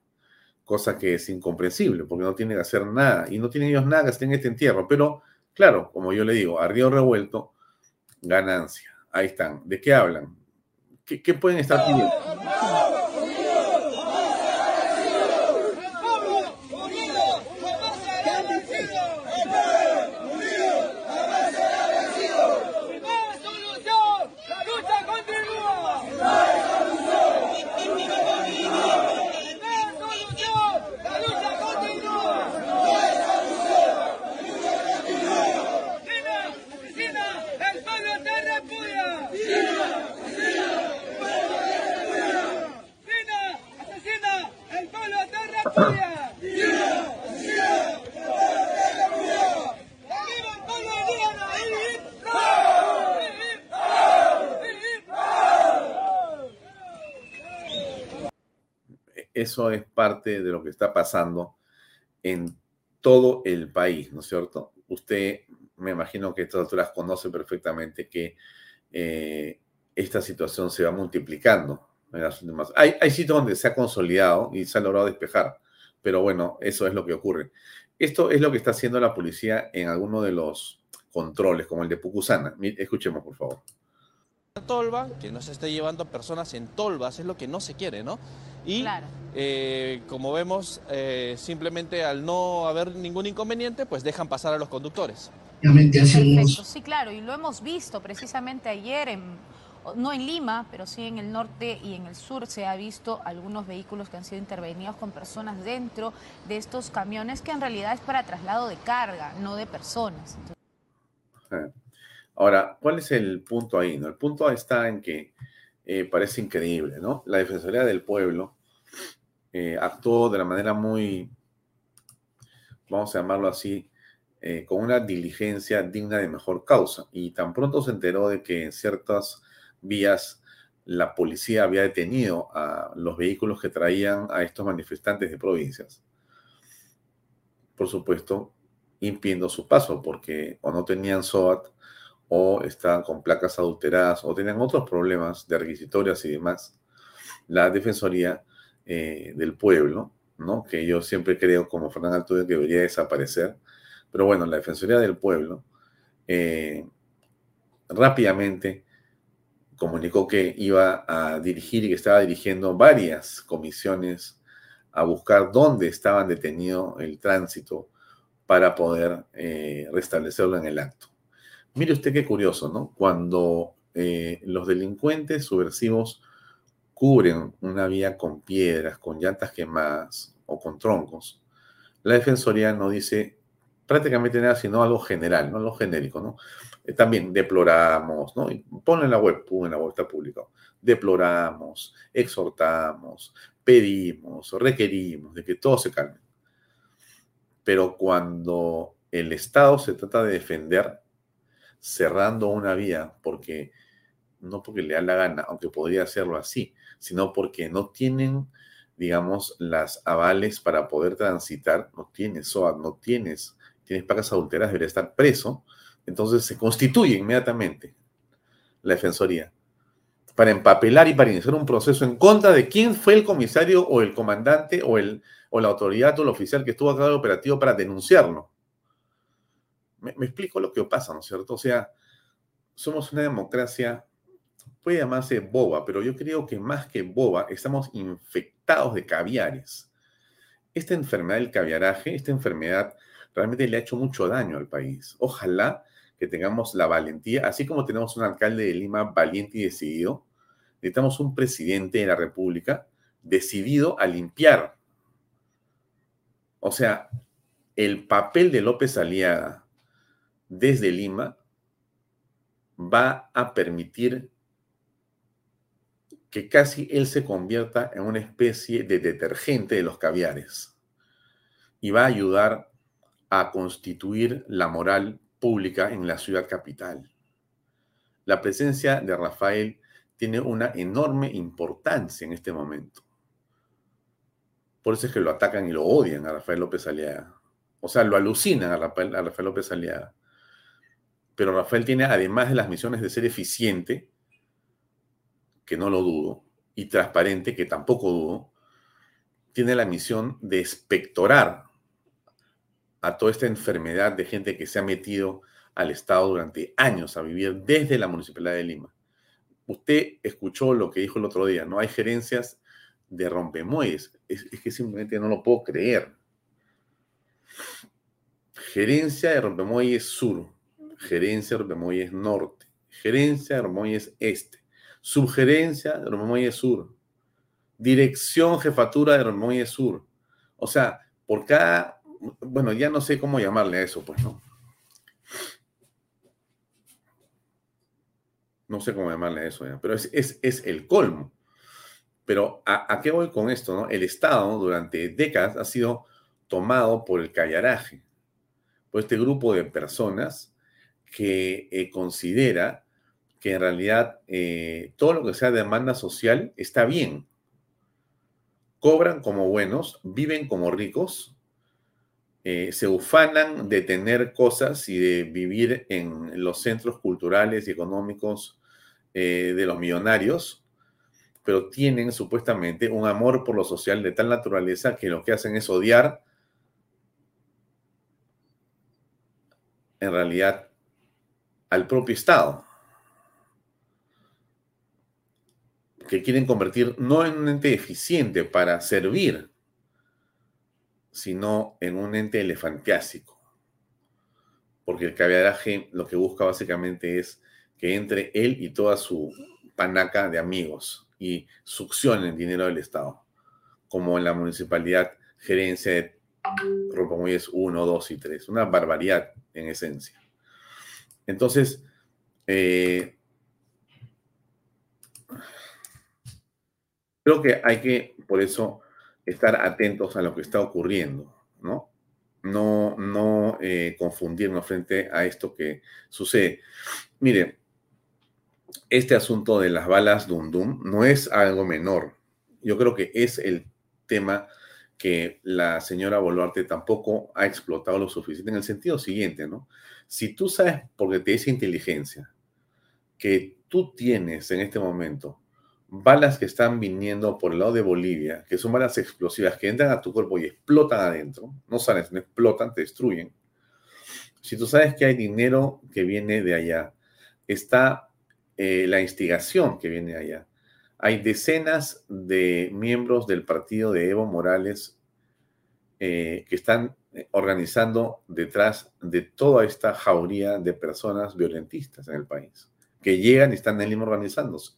cosa que es incomprensible, porque no tienen que hacer nada, y no tienen ellos nada que hacer en este entierro, pero claro, como yo le digo, a río revuelto, ganancia. Ahí están. ¿De qué hablan? ¿Qué, pueden estar pidiendo? Eso es parte de lo que está pasando en todo el país, ¿no es cierto? Usted, me imagino que a estas alturas conoce perfectamente que eh, esta situación se va multiplicando. Hay, hay sitios donde se ha consolidado y se ha logrado despejar, pero bueno, eso es lo que ocurre. Esto es lo que está haciendo la policía en alguno de los controles, como el de Pucusana. Escuchemos, por favor. Tolva, que no se esté llevando personas en tolvas, es lo que no se quiere, ¿no? Y eh, como vemos, eh, simplemente al no haber ningún inconveniente, pues dejan pasar a los conductores. Perfecto, sí, claro, y lo hemos visto precisamente ayer en no en Lima, pero sí en el norte y en el sur se ha visto algunos vehículos que han sido intervenidos con personas dentro de estos camiones que en realidad es para traslado de carga, no de personas. Ahora, ¿cuál es el punto ahí? No? El punto está en que eh, parece increíble, ¿no? La Defensoría del Pueblo eh, actuó de la manera muy, vamos a llamarlo así, eh, con una diligencia digna de mejor causa. Y tan pronto se enteró de que en ciertas vías la policía había detenido a los vehículos que traían a estos manifestantes de provincias. Por supuesto, impidiendo su paso, porque o no tenían SOAT, o estaban con placas adulteradas, o tenían otros problemas de requisitorias y demás. La Defensoría eh, del Pueblo, ¿no? que yo siempre creo, como Fernando Altuve, que debería desaparecer, pero bueno, la Defensoría del Pueblo eh, rápidamente comunicó que iba a dirigir y que estaba dirigiendo varias comisiones a buscar dónde estaban detenido el tránsito para poder eh, restablecerlo en el acto. Mire usted qué curioso, ¿no? Cuando eh, los delincuentes subversivos cubren una vía con piedras, con llantas quemadas o con troncos, la Defensoría no dice prácticamente nada, sino algo general, ¿no? Algo genérico, ¿no? Eh, también deploramos, ¿no? Ponlo en la web, en la web está publicado. Deploramos, exhortamos, pedimos, requerimos de que todo se calme. Pero cuando el Estado se trata de defender, cerrando una vía porque no porque le da la gana, aunque podría hacerlo así, sino porque no tienen, digamos, las avales para poder transitar, no tienes no tienes, tienes pagas adulteras, debería estar preso, entonces se constituye inmediatamente la Defensoría para empapelar y para iniciar un proceso en contra de quién fue el comisario o el comandante o, el, o la autoridad o el oficial que estuvo a cargo operativo para denunciarlo. Me, explico lo que pasa, ¿no es cierto? O sea, somos una democracia, puede llamarse boba, pero yo creo que más que boba, estamos infectados de caviares. Esta enfermedad del caviaraje, esta enfermedad realmente le ha hecho mucho daño al país. Ojalá que tengamos la valentía, así como tenemos un alcalde de Lima valiente y decidido, necesitamos un presidente de la República decidido a limpiar. O sea, el papel de López Aliaga desde Lima va a permitir que casi él se convierta en una especie de detergente de los caviares y va a ayudar a constituir la moral pública en la ciudad capital. La presencia de Rafael tiene una enorme importancia en este momento. Por eso es que lo atacan y lo odian a Rafael López Aliaga. O sea, lo alucinan a Rafael, López Aliaga. Pero Rafael tiene, además de las misiones de ser eficiente, que no lo dudo, y transparente, que tampoco dudo, tiene la misión de espectorar a toda esta enfermedad de gente que se ha metido al Estado durante años a vivir desde la Municipalidad de Lima. Usted escuchó lo que dijo el otro día, no hay gerencias de rompemuelles. Es, es que simplemente no lo puedo creer. Gerencia de rompemuelles sur, gerencia de rompemuelles norte, gerencia de rompemuelles este, subgerencia de rompemuelles sur, dirección jefatura de rompemuelles sur. O sea, por cada bueno, ya no sé cómo llamarle a eso, pues, ¿no? No sé cómo llamarle a eso, pero es, es, el colmo. Pero ¿a, qué voy con esto? No? El Estado durante décadas ha sido tomado por el callaraje, por este grupo de personas que eh, considera que en realidad eh, todo lo que sea demanda social está bien. Cobran como buenos, viven como ricos, eh, se ufanan de tener cosas y de vivir en los centros culturales y económicos de los millonarios, pero tienen supuestamente un amor por lo social de tal naturaleza que lo que hacen es odiar en realidad al propio Estado, que quieren convertir no en un ente eficiente para servir sino en un ente elefantiásico. Porque el caviaraje lo que busca básicamente es que entre él y toda su panaca de amigos y succionen dinero del Estado, como en la municipalidad gerencia de Ropamuelles 1, 2 y 3. Una barbaridad en esencia. Entonces, eh, creo que hay que, por eso, estar atentos a lo que está ocurriendo, ¿no? No, no eh, confundirnos frente a esto que sucede. Mire, este asunto de las balas Dum Dum no es algo menor. Yo creo que es el tema que la señora Boluarte tampoco ha explotado lo suficiente en el sentido siguiente, ¿no? Si tú sabes, porque te dice inteligencia, que tú tienes en este momento balas que están viniendo por el lado de Bolivia, que son balas explosivas que entran a tu cuerpo y explotan adentro, no salen, no explotan, te destruyen. Si tú sabes que hay dinero que viene de allá, está eh, la instigación que viene allá. Hay decenas de miembros del partido de Evo Morales eh, que están eh, organizando detrás de toda esta jauría de personas violentistas en el país, que llegan y están en Lima organizándose.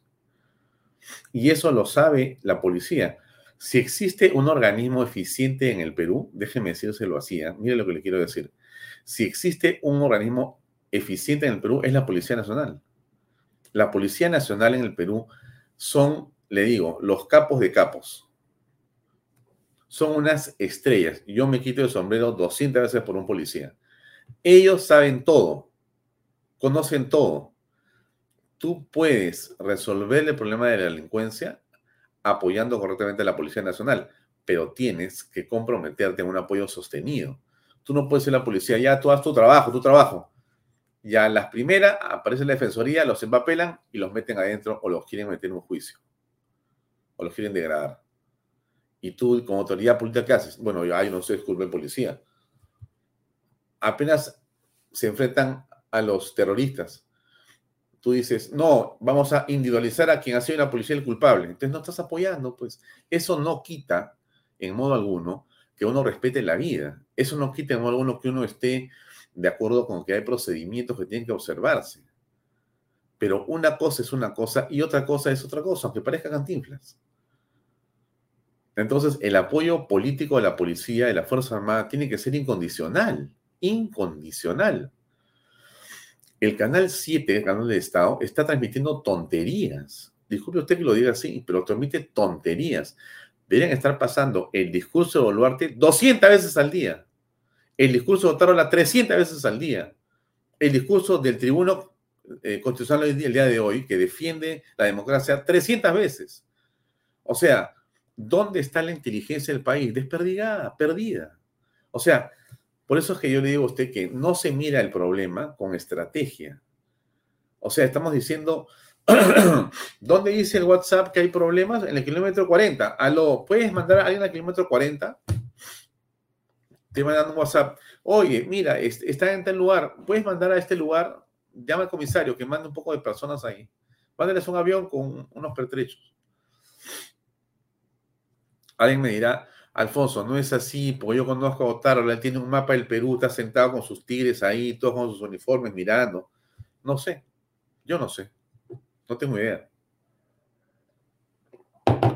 Y eso lo sabe la policía. Si existe un organismo eficiente en el Perú, déjeme decírselo así, ¿eh? mire lo que le quiero decir. Si existe un organismo eficiente en el Perú, es la Policía Nacional. La Policía Nacional en el Perú son, le digo, los capos de capos. Son unas estrellas. Yo me quito el sombrero 200 veces por un policía. Ellos saben todo conocen todo. Tú puedes resolver el problema de la delincuencia apoyando correctamente a la Policía Nacional, pero tienes que comprometerte en un apoyo sostenido. Tú no puedes ser la policía, ya tú haz tu trabajo, tu trabajo. Ya las primeras aparece la defensoría, los empapelan y los meten adentro o los quieren meter en un juicio. O los quieren degradar. Y tú, como autoridad política, ¿qué haces? Bueno, yo, ay, no sé, disculpe, policía. Apenas se enfrentan a los terroristas. Tú dices, no, vamos a individualizar a quien ha sido la policía el culpable. Entonces no estás apoyando, pues. Eso no quita, en modo alguno, que uno respete la vida. Eso no quita en modo alguno que uno esté de acuerdo con que hay procedimientos que tienen que observarse. Pero una cosa es una cosa y otra cosa es otra cosa, aunque parezca cantinflas. Entonces, el apoyo político de la policía, de la Fuerza Armada, tiene que ser incondicional. Incondicional. El canal 7, el canal del Estado, está transmitiendo tonterías. Disculpe usted que lo diga así, pero transmite tonterías. Deberían estar pasando el discurso de Boluarte 200 veces al día. El discurso de Otárola 300 veces al día. El discurso del tribuno eh, constitucional el día de hoy, que defiende la democracia 300 veces. O sea, ¿Dónde está la inteligencia del país? Desperdigada, perdida. O sea, por eso es que yo le digo a usted que no se mira el problema con estrategia. O sea, estamos diciendo, (clears throat) ¿dónde dice el WhatsApp que hay problemas? En el kilómetro 40. Aló, ¿puedes mandar a alguien al kilómetro 40? Te mandan un WhatsApp. Oye, mira, está en tal lugar. ¿Puedes mandar a este lugar? Llama al comisario que mande un poco de personas ahí. Mándales un avión con unos pertrechos. Alguien me dirá, Alfonso, no es así, porque yo conozco a Otaro, él tiene un mapa del Perú, está sentado con sus tigres ahí, todos con sus uniformes mirando. No sé, yo no sé, no tengo idea.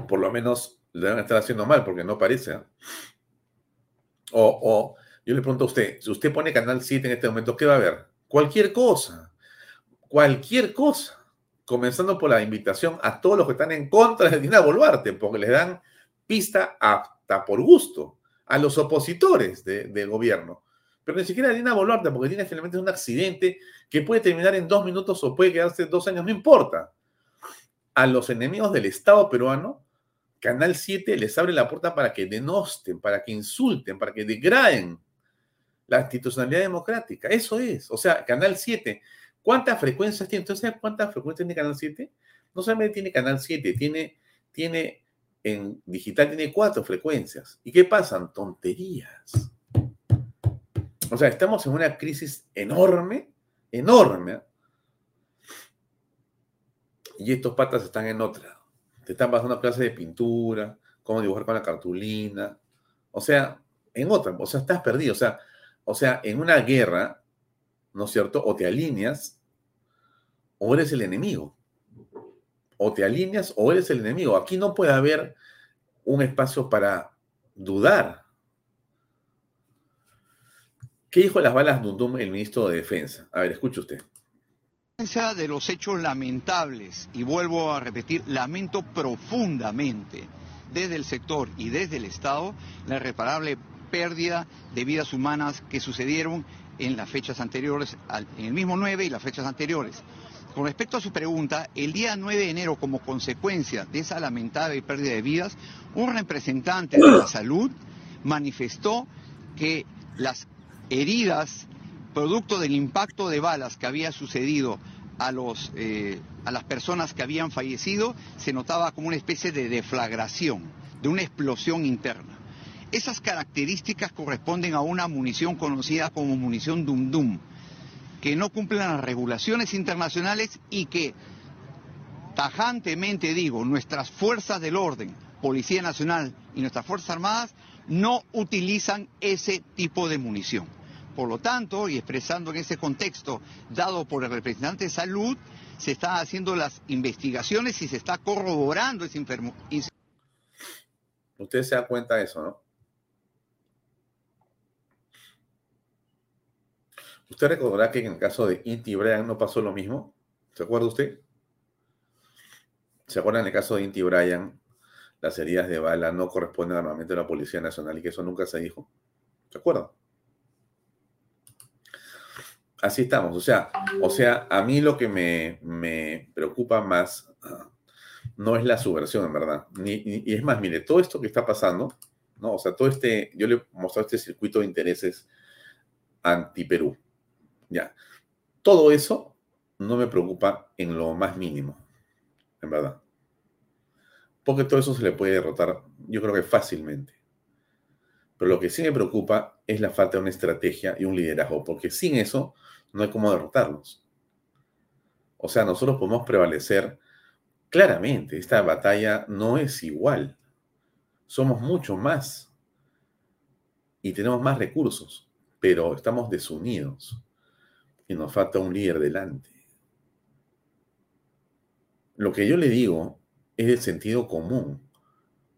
Por lo menos le deben estar haciendo mal, porque no parece. O, yo le pregunto a usted, si usted pone Canal 7 en este momento, ¿qué va a ver? Cualquier cosa, cualquier cosa, comenzando por la invitación a todos los que están en contra de Dina Boluarte, porque les dan pista apta por gusto a los opositores del gobierno. Pero ni siquiera Dina Boluarte, porque tiene finalmente un accidente que puede terminar en dos minutos o puede quedarse dos años, no importa. A los enemigos del Estado peruano, Canal 7 les abre la puerta para que denosten, para que insulten, para que degraden la institucionalidad democrática. Eso es. O sea, Canal 7, ¿cuántas frecuencias tiene? ¿Entonces cuántas frecuencias tiene Canal 7? No solamente tiene Canal 7, tiene, tiene en digital tiene cuatro frecuencias. ¿Y qué pasan? Tonterías. O sea, estamos en una crisis enorme, enorme. Y estos patas están en otra. Te están pasando clases de pintura, cómo dibujar con la cartulina. O sea, en otra. O sea, estás perdido. O sea, o sea, en una guerra, ¿no es cierto? O te alineas o eres el enemigo o te alineas o eres el enemigo. Aquí no puede haber un espacio para dudar. ¿Qué dijo las balas Dundum el ministro de Defensa? A ver, escuche usted. De los hechos lamentables, y vuelvo a repetir, lamento profundamente desde el sector y desde el Estado la irreparable pérdida de vidas humanas que sucedieron en las fechas anteriores, en el mismo 9 y las fechas anteriores. Con respecto a su pregunta, el día 9 de enero, como consecuencia de esa lamentable pérdida de vidas, un representante de la salud manifestó que las heridas, producto del impacto de balas que había sucedido a, los, eh, a las personas que habían fallecido, se notaba como una especie de deflagración, de una explosión interna. Esas características corresponden a una munición conocida como munición Dum Dum que no cumplen las regulaciones internacionales y que tajantemente digo, nuestras fuerzas del orden, Policía Nacional y nuestras Fuerzas Armadas no utilizan ese tipo de munición. Por lo tanto, y expresando en ese contexto dado por el representante de salud, se están haciendo las investigaciones y se está corroborando ese enfermo. Usted se da cuenta de eso, ¿no? Usted recordará que en el caso de Inti Bryan no pasó lo mismo. ¿Se acuerda usted? ¿Se acuerda en el caso de Inti Bryan? Las heridas de bala no corresponden al armamento de la Policía Nacional y que eso nunca se dijo. ¿Se acuerda? Así estamos. O sea, o sea, a mí lo que me, me preocupa más ah, no es la subversión, en verdad. Ni, y es más, mire, todo esto que está pasando, ¿no? O sea, todo este, yo le he mostrado este circuito de intereses anti-Perú. Ya. Todo eso no me preocupa en lo más mínimo, en verdad. Porque todo eso se le puede derrotar, yo creo que fácilmente. Pero lo que sí me preocupa es la falta de una estrategia y un liderazgo, porque sin eso no hay cómo derrotarlos. O sea, nosotros podemos prevalecer claramente. Esta batalla no es igual. Somos mucho más y tenemos más recursos, pero estamos desunidos y nos falta un líder delante. Lo que yo le digo es el sentido común.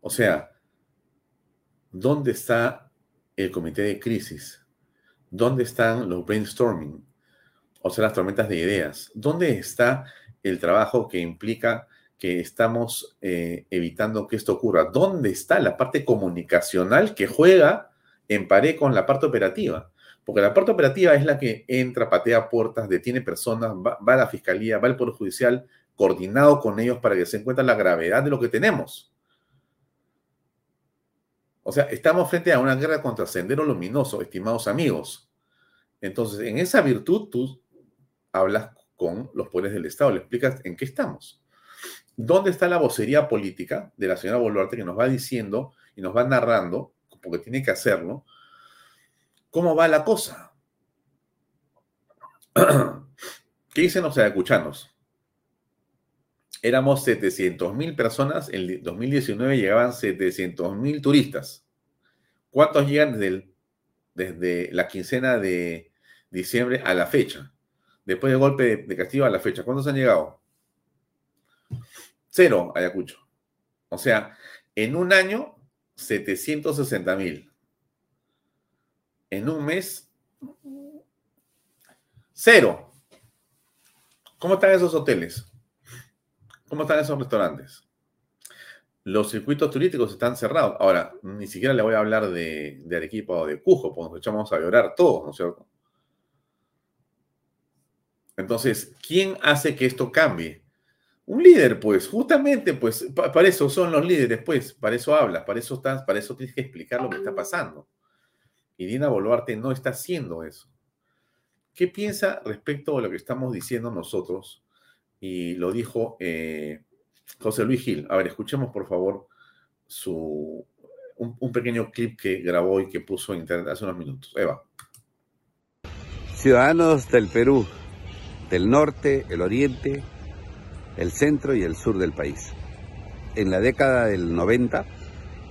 O sea, ¿dónde está el comité de crisis? ¿Dónde están los brainstorming? O sea, las tormentas de ideas. ¿Dónde está el trabajo que implica que estamos eh, evitando que esto ocurra? ¿Dónde está la parte comunicacional que juega en pared con la parte operativa? Porque la parte operativa es la que entra, patea puertas, detiene personas, va, va a la fiscalía, va al Poder Judicial, coordinado con ellos para que se encuentre la gravedad de lo que tenemos. O sea, estamos frente a una guerra contra Sendero Luminoso, estimados amigos. Entonces, en esa virtud tú hablas con los poderes del Estado, le explicas en qué estamos. ¿Dónde está la vocería política de la señora Boluarte que nos va diciendo y nos va narrando, porque tiene que hacerlo, cómo va la cosa? (clears throat) ¿Qué dicen los ayacuchanos? éramos 700 mil personas, en 2019 llegaban 700 mil turistas. ¿Cuántos llegan desde, la quincena de diciembre a la fecha? Después del golpe de, de, Castillo a la fecha, ¿cuántos han llegado? Cero, Ayacucho. O sea, en un año, 760 mil. En un mes, cero. ¿Cómo están esos hoteles? ¿Cómo están esos restaurantes? Los circuitos turísticos están cerrados. Ahora, ni siquiera le voy a hablar de, Arequipa o de Cujo, porque nos echamos a llorar todos, ¿no es cierto? Entonces, ¿quién hace que esto cambie? Un líder, pues, justamente, pues, para eso son los líderes, pues, para eso hablas, para eso estás, para eso tienes que explicar lo que está pasando. Y Dina Boluarte no está haciendo eso. ¿Qué piensa respecto a lo que estamos diciendo nosotros y lo dijo eh, José Luis Gil. A ver, escuchemos por favor su, un, pequeño clip que grabó y que puso en internet hace unos minutos. Eva. Ciudadanos del Perú, del norte, el oriente, el centro y el sur del país. En la década del 90,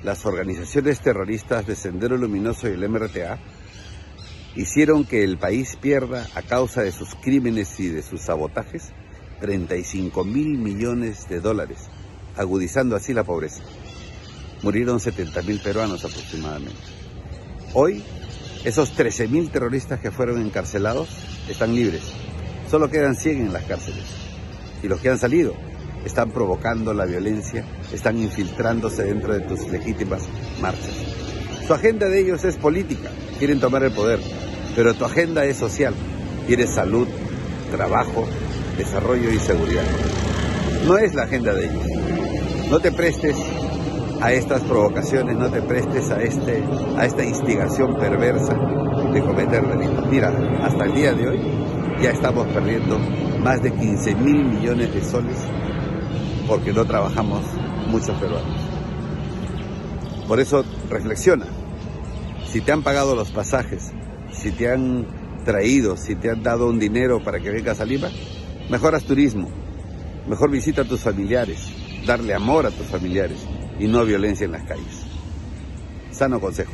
las organizaciones terroristas de Sendero Luminoso y el MRTA hicieron que el país pierda, a causa de sus crímenes y de sus sabotajes, 35 mil millones de dólares, agudizando así la pobreza. Murieron 70 mil peruanos aproximadamente. Hoy, esos 13 mil terroristas que fueron encarcelados están libres. Solo quedan 100 en las cárceles. Y los que han salido están provocando la violencia, están infiltrándose dentro de tus legítimas marchas. Su agenda de ellos es política, quieren tomar el poder, pero tu agenda es social, quieres salud, trabajo, desarrollo y seguridad. No es la agenda de ellos. No te prestes a estas provocaciones, no te prestes a, este, a esta instigación perversa de cometer delitos. Mira, hasta el día de hoy ya estamos perdiendo más de 15 mil millones de soles porque no trabajamos muchos peruanos. Por eso reflexiona. Si te han pagado los pasajes, si te han traído, si te han dado un dinero para que vengas a Lima, Mejoras turismo, mejor visita a tus familiares, darle amor a tus familiares y no violencia en las calles. Sano consejo.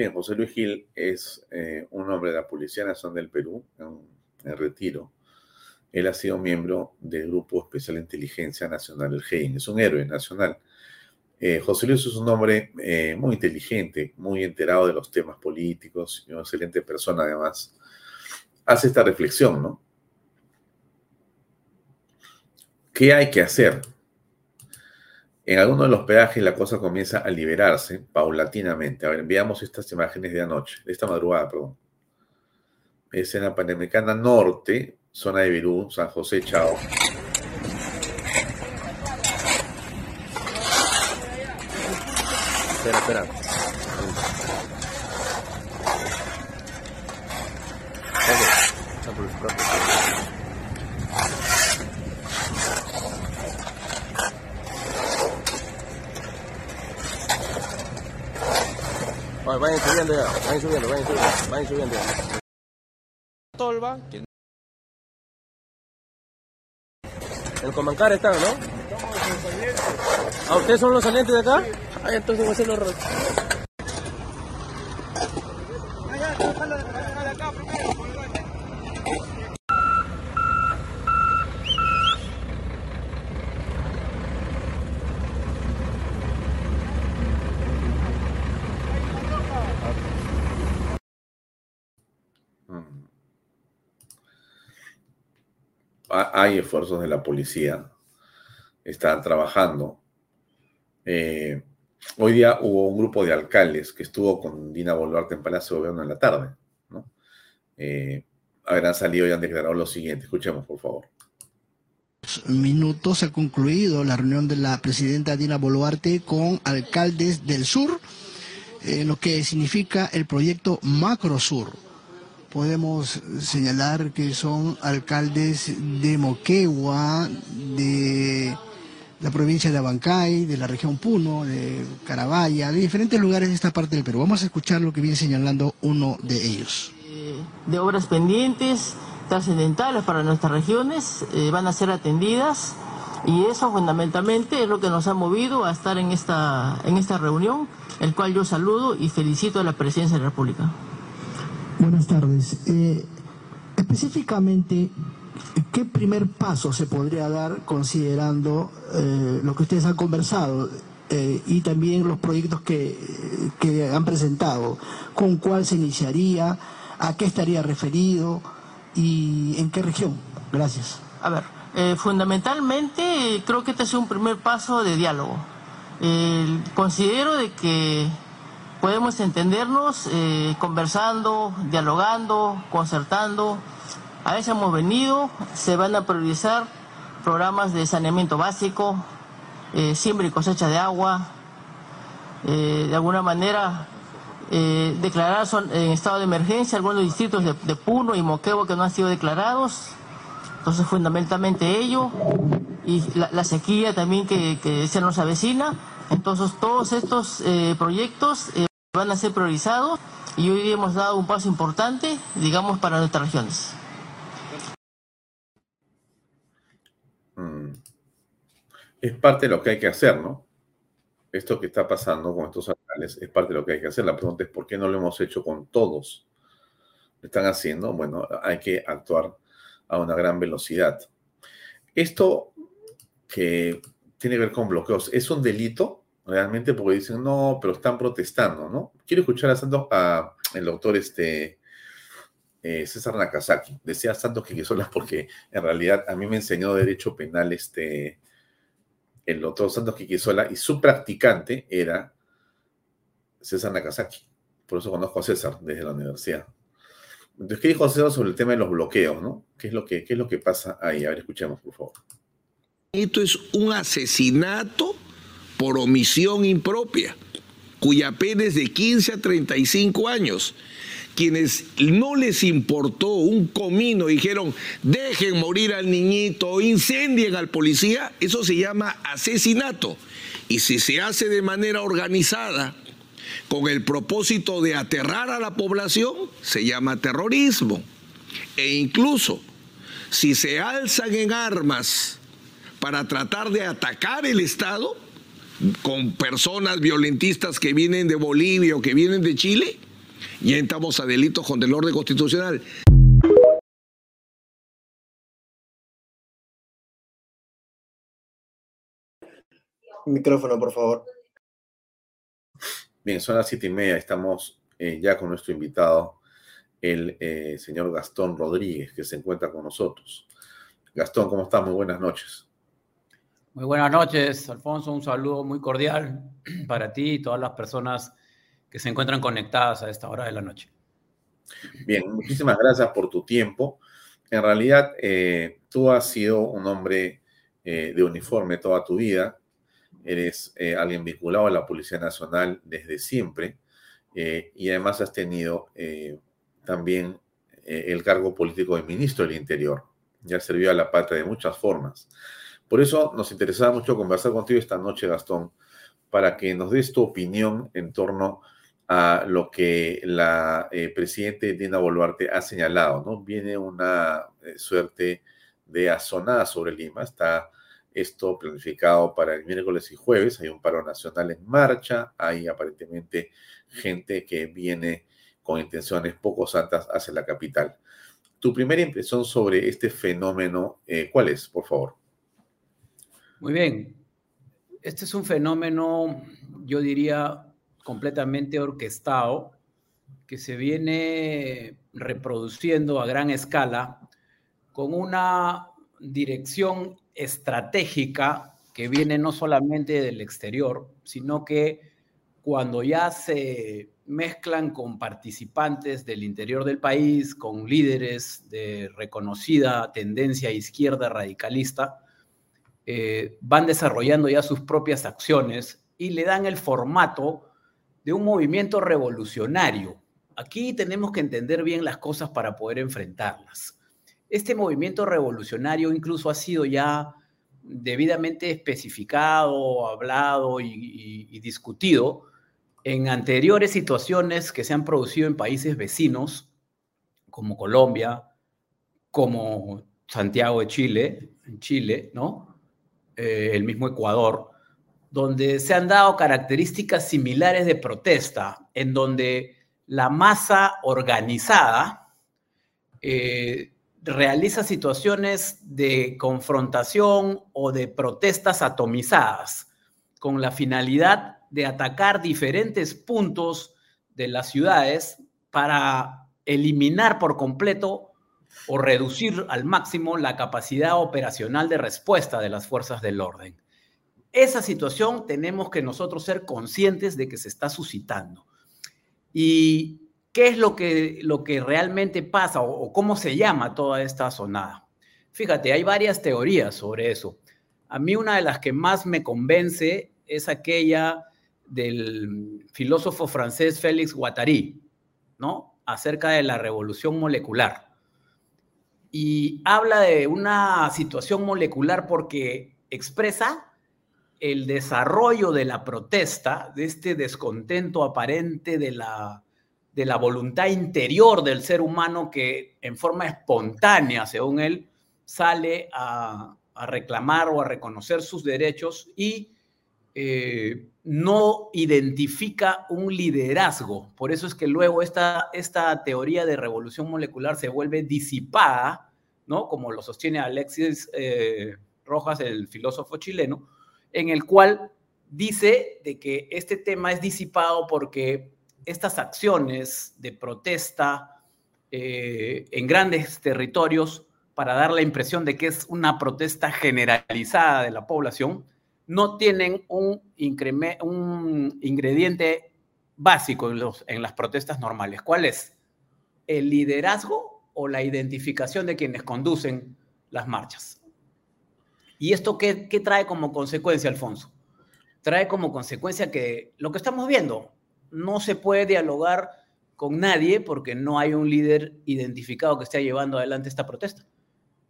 Bien, José Luis Gil es eh, un hombre de la Policía Nacional del Perú, en, retiro. Él ha sido miembro del Grupo Especial de Inteligencia Nacional, el GEIN. Es un héroe nacional. Eh, José Luis es un hombre eh, muy inteligente, muy enterado de los temas políticos y una excelente persona además hace esta reflexión, ¿no? ¿Qué hay que hacer? En algunos de los peajes la cosa comienza a liberarse paulatinamente. A ver, veamos estas imágenes de anoche, de esta madrugada, perdón. escena Panamericana Norte, zona de Virú, San José, Chao. Espera, espera. Vayan subiendo ya, vayan subiendo, vayan subiendo, vayan subiendo. Tolva, que El Comancar están, ¿no? ¿A ustedes son los salientes de acá? Ah, entonces voy a hacerlo hay esfuerzos de la policía, están trabajando. Eh, hoy día hubo un grupo de alcaldes que estuvo con Dina Boluarte en Palacio de Gobierno en la tarde. ¿no? Eh, habrán salido y han declarado lo siguiente. Escuchemos, por favor. Minutos ha concluido la reunión de la presidenta Dina Boluarte con alcaldes del sur, eh, lo que significa el proyecto Macro Sur podemos señalar que son alcaldes de Moquegua, de la provincia de Abancay, de la región Puno, de Carabaya, de diferentes lugares de esta parte del Perú. Vamos a escuchar lo que viene señalando uno de ellos. De obras pendientes, trascendentales para nuestras regiones, eh, van a ser atendidas y eso fundamentalmente es lo que nos ha movido a estar en esta, en esta reunión, el cual yo saludo y felicito a la presidencia de la República. Buenas tardes. Eh, específicamente, ¿qué primer paso se podría dar considerando eh, lo que ustedes han conversado eh, y también los proyectos que, que, han presentado? ¿Con cuál se iniciaría? ¿A qué estaría referido? ¿Y en qué región? Gracias. A ver, fundamentalmente creo que este es un primer paso de diálogo. considero de que podemos entendernos eh, conversando, dialogando, concertando. A eso hemos venido, se van a priorizar programas de saneamiento básico, eh, siembra y cosecha de agua, eh, de alguna manera declarar son, en estado de emergencia algunos distritos de, Puno y Moquegua que no han sido declarados. Entonces, fundamentalmente ello, y la, sequía también que, que, se nos avecina. Entonces, todos estos proyectos van a ser priorizados y hoy hemos dado un paso importante, digamos, para nuestras regiones. Mm. Es parte de lo que hay que hacer, ¿no? Esto que está pasando con estos alcaldes es parte de lo que hay que hacer. La pregunta es por qué no lo hemos hecho con todos. Lo están haciendo, bueno, hay que actuar a una gran velocidad. Esto que tiene que ver con bloqueos, ¿es un delito? Realmente porque dicen, no, pero están protestando, ¿no? Quiero escuchar a Santos, a el doctor este, eh, César Nakazaki. Decía Santos Quiquesola (laughs) porque en realidad a mí me enseñó Derecho Penal este, el doctor Santos Quiquesola y su practicante era César Nakazaki. Por eso conozco a César desde la universidad. Entonces, ¿qué dijo César sobre el tema de los bloqueos, no? ¿Qué es lo que, qué es lo que pasa ahí? A ver, escuchemos, por favor. Esto es un asesinato por omisión impropia, cuya pena es de 15 a 35 años. Quienes no les importó un comino, dijeron, dejen morir al niñito, incendien al policía, eso se llama asesinato. Y si se hace de manera organizada, con el propósito de aterrar a la población, se llama terrorismo. E incluso, si se alzan en armas para tratar de atacar el Estado, con personas violentistas que vienen de Bolivia o que vienen de Chile, ya entramos a delitos contra el orden constitucional. Micrófono, por favor. Bien, son las siete y media. Estamos eh, ya con nuestro invitado, el eh, señor Gastón Rodríguez, que se encuentra con nosotros. Gastón, ¿cómo estás? Muy buenas noches. Muy buenas noches, Alfonso. Un saludo muy cordial (clears throat) para ti y todas las personas que se encuentran conectadas a esta hora de la noche. Bien, muchísimas gracias por tu tiempo. En realidad, eh, tú has sido un hombre eh, de uniforme toda tu vida. Eres eh, alguien vinculado a la Policía Nacional desde siempre y además has tenido también el cargo político de ministro del Interior. Ya has servido a la patria de muchas formas. Por eso nos interesaba mucho conversar contigo esta noche, Gastón, para que nos des tu opinión en torno a lo que la eh, presidente Dina Boluarte ha señalado, ¿no? Viene una eh, suerte de azonada sobre Lima, está esto planificado para el miércoles y jueves, hay un paro nacional en marcha, hay aparentemente gente que viene con intenciones poco santas hacia la capital. Tu primera impresión sobre este fenómeno, eh, ¿cuál es, por favor? Muy bien. Este es un fenómeno, yo diría, completamente orquestado que se viene reproduciendo a gran escala con una dirección estratégica que viene no solamente del exterior, sino que cuando ya se mezclan con participantes del interior del país, con líderes de reconocida tendencia izquierda radicalista, eh, van desarrollando ya sus propias acciones y le dan el formato de un movimiento revolucionario. Aquí tenemos que entender bien las cosas para poder enfrentarlas. Este movimiento revolucionario incluso ha sido ya debidamente especificado, hablado y, discutido en anteriores situaciones que se han producido en países vecinos, como Colombia, como Santiago de Chile, en Chile, ¿no? Eh, el mismo Ecuador, donde se han dado características similares de protesta, en donde la masa organizada eh, realiza situaciones de confrontación o de protestas atomizadas, con la finalidad de atacar diferentes puntos de las ciudades para eliminar por completo o reducir al máximo la capacidad operacional de respuesta de las fuerzas del orden. Esa situación tenemos que nosotros ser conscientes de que se está suscitando. ¿Y qué es lo que, lo que realmente pasa o, cómo se llama toda esta sonada? Fíjate, hay varias teorías sobre eso. A mí una de las que más me convence es aquella del filósofo francés Félix Guattari, ¿no? Acerca de la revolución molecular. Y habla de una situación molecular porque expresa el desarrollo de la protesta, de este descontento aparente de la, de la voluntad interior del ser humano que en forma espontánea, según él, sale a, reclamar o a reconocer sus derechos y eh, no identifica un liderazgo. Por eso es que luego esta, esta teoría de revolución molecular se vuelve disipada, ¿no? Como lo sostiene Alexis eh, Rojas, el filósofo chileno, en el cual dice de que este tema es disipado porque estas acciones de protesta eh, en grandes territorios para dar la impresión de que es una protesta generalizada de la población, no tienen un, ingrediente básico en, las protestas normales. ¿Cuál es? El liderazgo o la identificación de quienes conducen las marchas. ¿Y esto qué, trae como consecuencia, Alfonso? Trae como consecuencia que lo que estamos viendo, no se puede dialogar con nadie porque no hay un líder identificado que esté llevando adelante esta protesta.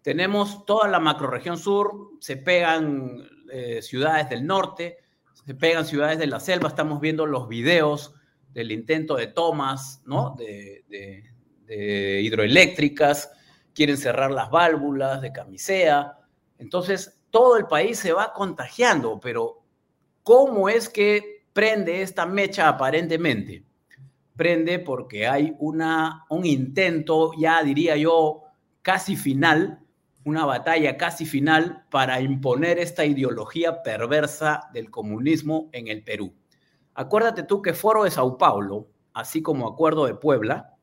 Tenemos toda la macroregión sur, se pegan eh, ciudades del norte, se pegan ciudades de la selva, estamos viendo los videos del intento de tomas, ¿no? De, de hidroeléctricas, quieren cerrar las válvulas de camisea. Entonces, todo el país se va contagiando, pero ¿cómo es que prende esta mecha aparentemente? Prende porque hay una, un intento, ya diría yo, casi final, una batalla casi final para imponer esta ideología perversa del comunismo en el Perú. Acuérdate tú que Foro de Sao Paulo, así como Acuerdo de Puebla,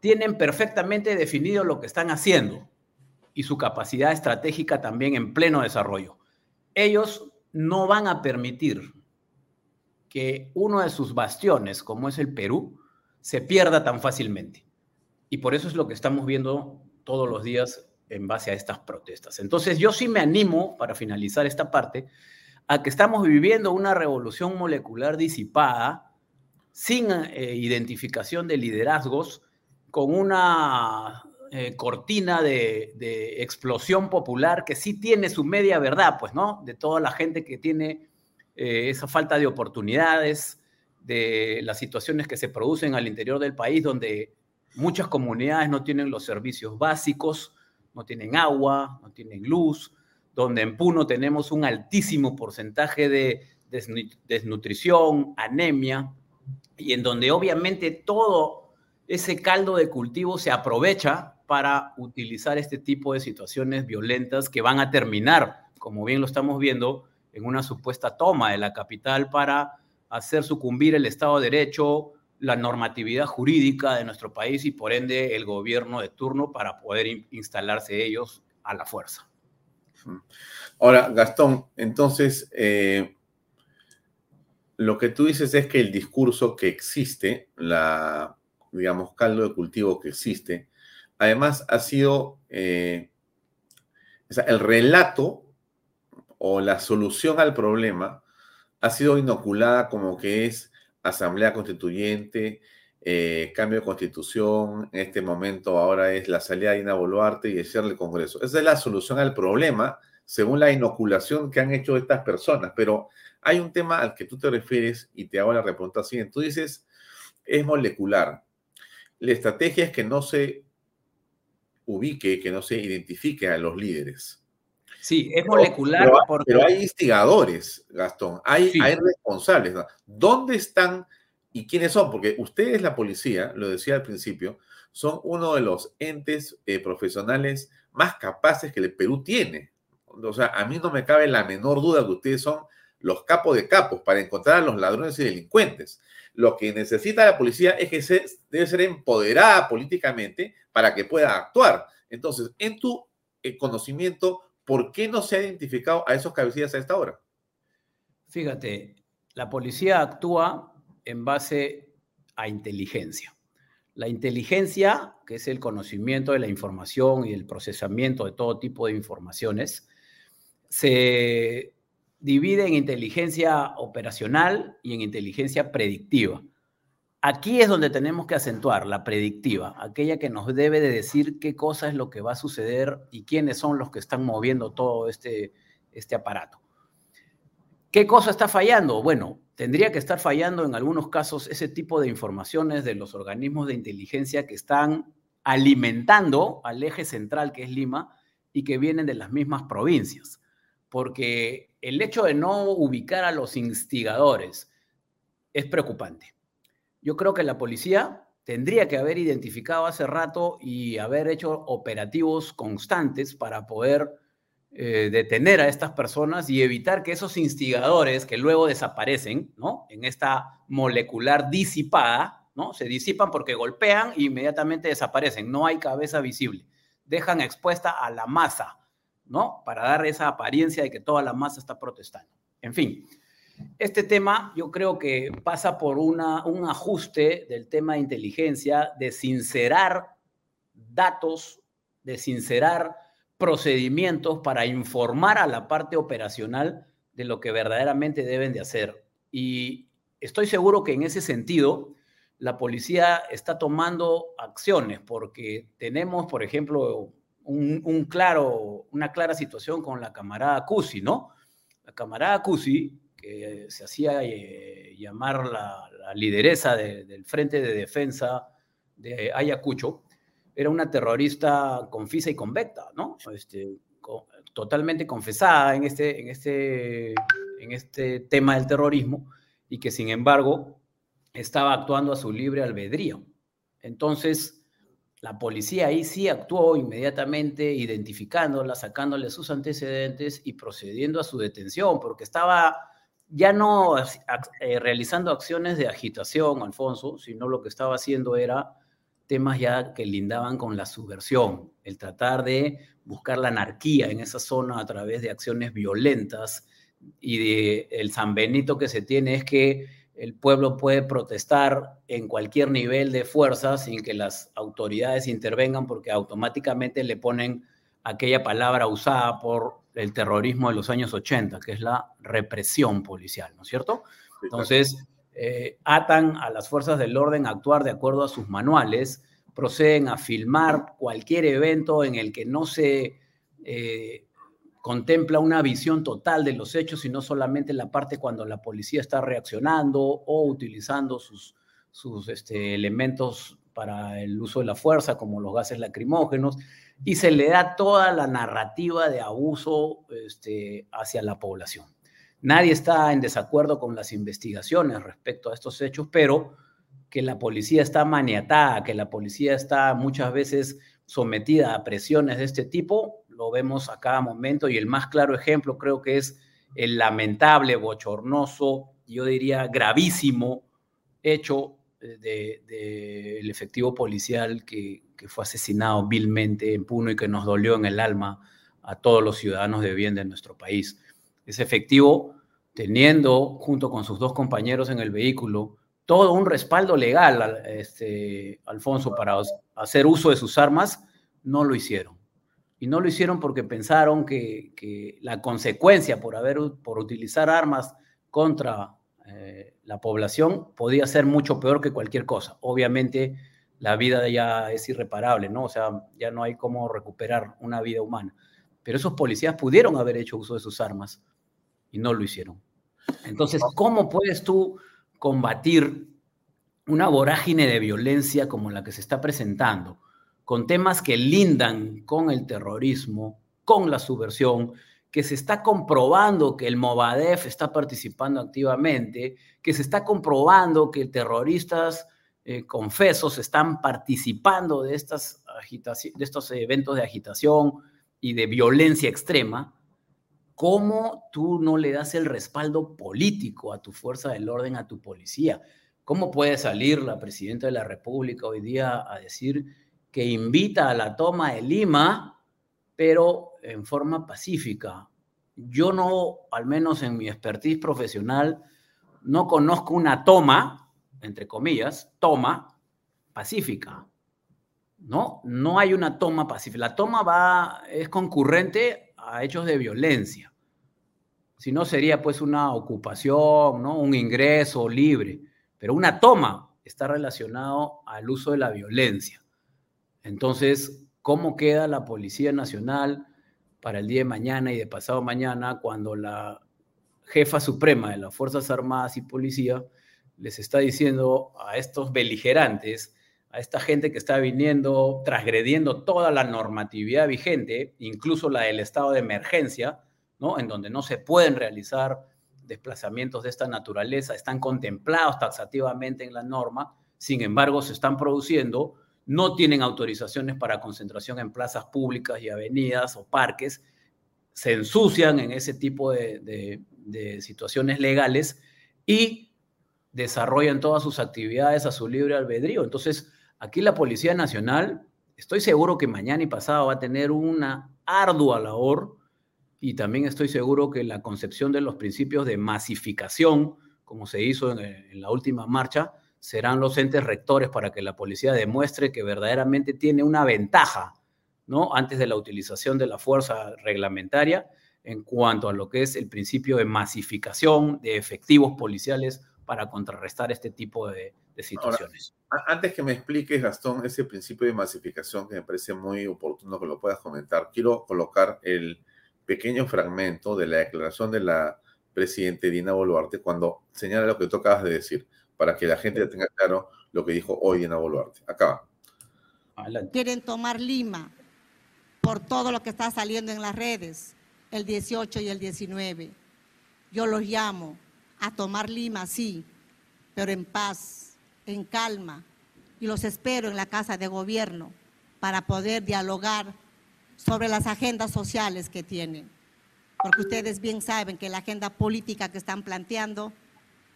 tienen perfectamente definido lo que están haciendo y su capacidad estratégica también en pleno desarrollo. Ellos no van a permitir que uno de sus bastiones, como es el Perú, se pierda tan fácilmente. Y por eso es lo que estamos viendo todos los días en base a estas protestas. Entonces yo sí me animo, para finalizar esta parte, a que estamos viviendo una revolución molecular disipada, sin eh, identificación de liderazgos, con una eh, cortina de, explosión popular que sí tiene su media verdad, pues, ¿no? De toda la gente que tiene eh, esa falta de oportunidades, de las situaciones que se producen al interior del país, donde muchas comunidades no tienen los servicios básicos, no tienen agua, no tienen luz, donde en Puno tenemos un altísimo porcentaje de desnutrición, anemia, y en donde obviamente todo ese caldo de cultivo se aprovecha para utilizar este tipo de situaciones violentas que van a terminar, como bien lo estamos viendo, en una supuesta toma de la capital para hacer sucumbir el Estado de Derecho, la normatividad jurídica de nuestro país y por ende el gobierno de turno para poder instalarse ellos a la fuerza. Ahora, Gastón, entonces, eh, lo que tú dices es que el discurso que existe, la, digamos, caldo de cultivo que existe, además ha sido, eh, el relato o la solución al problema ha sido inoculada como que es asamblea constituyente, eh, cambio de constitución, en este momento ahora es la salida de Ina Boluarte y el Congreso. Esa es la solución al problema según la inoculación que han hecho estas personas. Pero hay un tema al que tú te refieres y te hago la pregunta siguiente. Tú dices, es molecular. La estrategia es que no se ubique, que no se identifique a los líderes. Sí, es molecular. Pero, hay instigadores, Gastón, hay, hay responsables. ¿Dónde están y quiénes son? Porque ustedes, la policía, lo decía al principio, son uno de los entes eh, profesionales más capaces que el Perú tiene. O sea, a mí no me cabe la menor duda que ustedes son los capos de capos para encontrar a los ladrones y delincuentes. Lo que necesita la policía es que se, debe ser empoderada políticamente para que pueda actuar. Entonces, en tu eh, conocimiento, ¿por qué no se ha identificado a esos cabecillas a esta hora? Fíjate, la policía actúa en base a inteligencia. La inteligencia, que es el conocimiento de la información y el procesamiento de todo tipo de informaciones, se divide en inteligencia operacional y en inteligencia predictiva. Aquí es donde tenemos que acentuar la predictiva, aquella que nos debe de decir qué cosa es lo que va a suceder y quiénes son los que están moviendo todo este, este aparato. ¿Qué cosa está fallando? Bueno, tendría que estar fallando en algunos casos ese tipo de informaciones de los organismos de inteligencia que están alimentando al eje central que es Lima y que vienen de las mismas provincias porque el hecho de no ubicar a los instigadores es preocupante. Yo creo que la policía tendría que haber identificado hace rato y haber hecho operativos constantes para poder eh, detener a estas personas y evitar que esos instigadores que luego desaparecen, ¿no? En esta molecular disipada, ¿no? Se disipan porque golpean e inmediatamente desaparecen. No hay cabeza visible. Dejan expuesta a la masa ¿no? Para dar esa apariencia de que toda la masa está protestando. En fin, este tema yo creo que pasa por una, un ajuste del tema de inteligencia, de sincerar datos, de sincerar procedimientos para informar a la parte operacional de lo que verdaderamente deben de hacer. Y estoy seguro que en ese sentido la policía está tomando acciones porque tenemos, por ejemplo, un, claro, una clara situación con la camarada Cusi, ¿no? La camarada Cusi, que se hacía eh, llamar la, lideresa del Frente de Defensa de Ayacucho, era una terrorista confisa y convecta, ¿no? Este, totalmente confesada en este, en, este, en este tema del terrorismo y que sin embargo estaba actuando a su libre albedrío. Entonces, la policía ahí sí actuó inmediatamente, identificándola, sacándole sus antecedentes y procediendo a su detención, porque estaba ya no eh, realizando acciones de agitación, Alfonso, sino lo que estaba haciendo era temas ya que lindaban con la subversión, el tratar de buscar la anarquía en esa zona a través de acciones violentas y de el San Benito que se tiene es que el pueblo puede protestar en cualquier nivel de fuerza sin que las autoridades intervengan porque automáticamente le ponen aquella palabra usada por el terrorismo de los años 80, que es la represión policial, ¿no es cierto? Entonces, eh, atan a las fuerzas del orden a actuar de acuerdo a sus manuales, proceden a filmar cualquier evento en el que no se eh, contempla una visión total de los hechos, sino solamente la parte cuando la policía está reaccionando o utilizando sus, sus este, elementos para el uso de la fuerza, como los gases lacrimógenos, y se le da toda la narrativa de abuso este, hacia la población. Nadie está en desacuerdo con las investigaciones respecto a estos hechos, pero que la policía está maniatada, que la policía está muchas veces sometida a presiones de este tipo, lo vemos a cada momento y el más claro ejemplo creo que es el lamentable, bochornoso, yo diría gravísimo hecho del de, efectivo policial que, que, fue asesinado vilmente en Puno y que nos dolió en el alma a todos los ciudadanos de bien de nuestro país. Ese efectivo, teniendo junto con sus dos compañeros en el vehículo todo un respaldo legal, este, Alfonso, para hacer uso de sus armas, no lo hicieron. Y no lo hicieron porque pensaron que, la consecuencia por, haber, por utilizar armas contra eh, la población podía ser mucho peor que cualquier cosa. Obviamente la vida ya es irreparable, ¿no? O sea, ya no hay cómo recuperar una vida humana. Pero esos policías pudieron haber hecho uso de sus armas y no lo hicieron. Entonces, ¿cómo puedes tú combatir una vorágine de violencia como la que se está presentando? con temas que lindan con el terrorismo, con la subversión, que se está comprobando que el Movadef está participando activamente, que se está comprobando que terroristas eh, confesos están participando de, estas de estos eventos de agitación y de violencia extrema, ¿cómo tú no le das el respaldo político a tu fuerza del orden, a tu policía? ¿Cómo puede salir la presidenta de la República hoy día a decir que invita a la toma de Lima, pero en forma pacífica. Yo no, al menos en mi expertise profesional, no conozco una toma, entre comillas, toma pacífica. No, no hay una toma pacífica. La toma va, es concurrente a hechos de violencia. Si no sería pues una ocupación, ¿no? un ingreso libre. Pero una toma está relacionado al uso de la violencia. Entonces, ¿cómo queda la Policía Nacional para el día de mañana y de pasado mañana cuando la jefa suprema de las Fuerzas Armadas y Policía les está diciendo a estos beligerantes, a esta gente que está viniendo, transgrediendo toda la normatividad vigente, incluso la del estado de emergencia, ¿no? En donde no se pueden realizar desplazamientos de esta naturaleza, están contemplados taxativamente en la norma, sin embargo, se están produciendo no tienen autorizaciones para concentración en plazas públicas y avenidas o parques, se ensucian en ese tipo de, situaciones legales y desarrollan todas sus actividades a su libre albedrío. Entonces, aquí la Policía Nacional, estoy seguro que mañana y pasado va a tener una ardua labor y también estoy seguro que la concepción de los principios de masificación, como se hizo en la última marcha, serán los entes rectores para que la policía demuestre que verdaderamente tiene una ventaja, ¿no? Antes de la utilización de la fuerza reglamentaria en cuanto a lo que es el principio de masificación de efectivos policiales para contrarrestar este tipo de, situaciones. antes que me expliques, Gastón, ese principio de masificación que me parece muy oportuno que lo puedas comentar, quiero colocar el pequeño fragmento de la declaración de la presidenta Dina Boluarte cuando señala lo que tú acabas de decir para que la gente tenga claro lo que dijo hoy en Boluarte. Acá. Quieren tomar Lima por todo lo que está saliendo en las redes, el 18 y el 19. Yo los llamo a tomar Lima, sí, pero en paz, en calma, y los espero en la Casa de Gobierno para poder dialogar sobre las agendas sociales que tienen. Porque ustedes bien saben que la agenda política que están planteando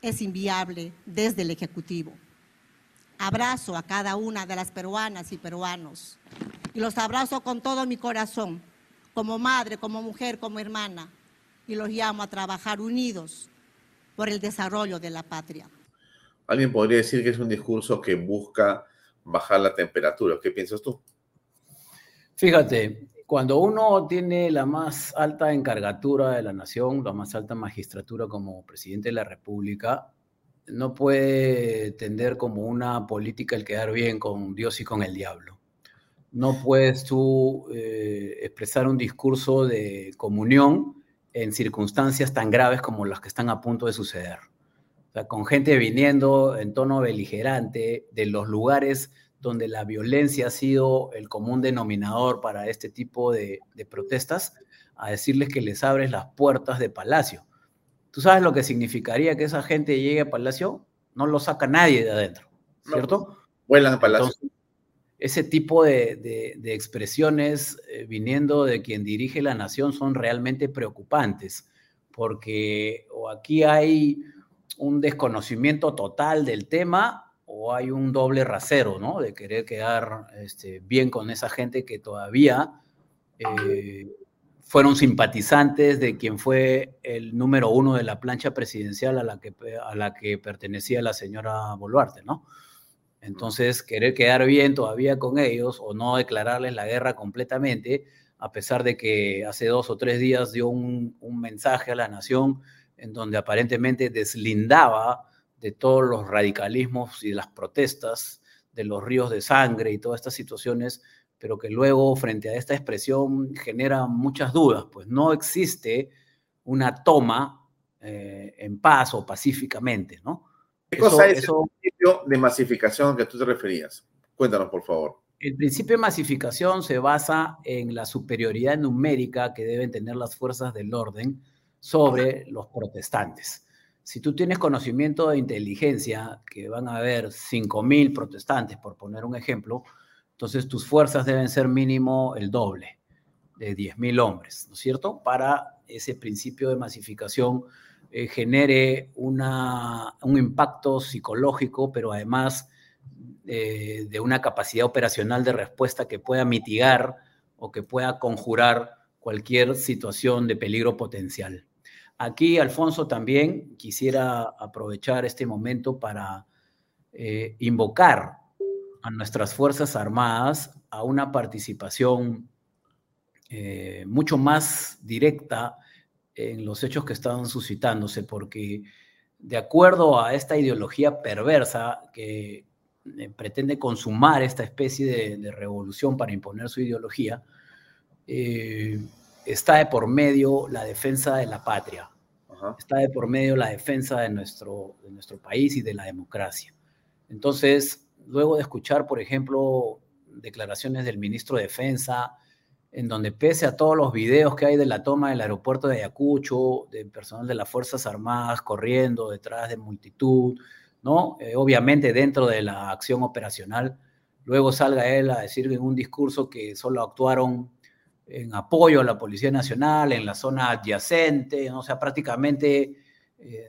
es inviable desde el Ejecutivo. Abrazo a cada una de las peruanas y peruanos y los abrazo con todo mi corazón, como madre, como mujer, como hermana, y los llamo a trabajar unidos por el desarrollo de la patria. Alguien podría decir que es un discurso que busca bajar la temperatura. ¿Qué piensas tú? Fíjate, cuando uno tiene la más alta encargatura de la nación, la más alta magistratura como presidente de la República, no puede tender como una política el quedar bien con Dios y con el diablo. No puedes tú eh, expresar un discurso de comunión en circunstancias tan graves como las que están a punto de suceder. Con gente viniendo en tono beligerante de los lugares donde la violencia ha sido el común denominador para este tipo de, protestas, a decirles que les abres las puertas de Palacio. ¿Tú sabes lo que significaría que esa gente llegue a Palacio? No lo saca nadie de adentro, ¿cierto? vuelan a Palacio. ese tipo de, expresiones eh, viniendo de quien dirige la nación son realmente preocupantes, porque o aquí hay un desconocimiento total del tema o hay un doble rasero, ¿no? De querer quedar este, bien con esa gente que todavía eh, fueron simpatizantes de quien fue el número uno de la plancha presidencial a la que, a la que pertenecía la señora Boluarte, ¿no? Entonces, querer quedar bien todavía con ellos o no declararles la guerra completamente, a pesar de que hace dos o tres días dio un, un mensaje a la nación en donde aparentemente deslindaba de todos los radicalismos y de las protestas, de los ríos de sangre y todas estas situaciones, pero que luego frente a esta expresión genera muchas dudas, pues no existe una toma eh, en paz o pacíficamente, ¿no? ¿Qué cosa es el principio de masificación que tú te referías? Cuéntanos, por favor. El principio de masificación se basa en la superioridad numérica que deben tener las fuerzas del orden sobre los protestantes si tú tienes conocimiento de inteligencia, que van a haber 5.000 protestantes, por poner un ejemplo, entonces tus fuerzas deben ser mínimo el doble de 10.000 hombres, ¿no es cierto? Para ese principio de masificación eh, genere una, un impacto psicológico, pero además eh, de una capacidad operacional de respuesta que pueda mitigar o que pueda conjurar cualquier situación de peligro potencial. Aquí, Alfonso, también quisiera aprovechar este momento para eh, invocar a nuestras Fuerzas Armadas a una participación eh, mucho más directa en los hechos que estaban suscitándose, porque de acuerdo a esta ideología perversa que eh, pretende consumar esta especie de, revolución para imponer su ideología, está de por medio la defensa de la patria, está de por medio la defensa de nuestro, de nuestro país y de la democracia. Entonces, luego de escuchar, por ejemplo, declaraciones del ministro de Defensa, en donde pese a todos los videos que hay de la toma del aeropuerto de Ayacucho, de personal de las Fuerzas Armadas corriendo detrás de multitud, ¿no? Eh, obviamente dentro de la acción operacional, luego salga él a decir en un discurso que solo actuaron en apoyo a la Policía Nacional, en la zona adyacente, o sea, prácticamente eh,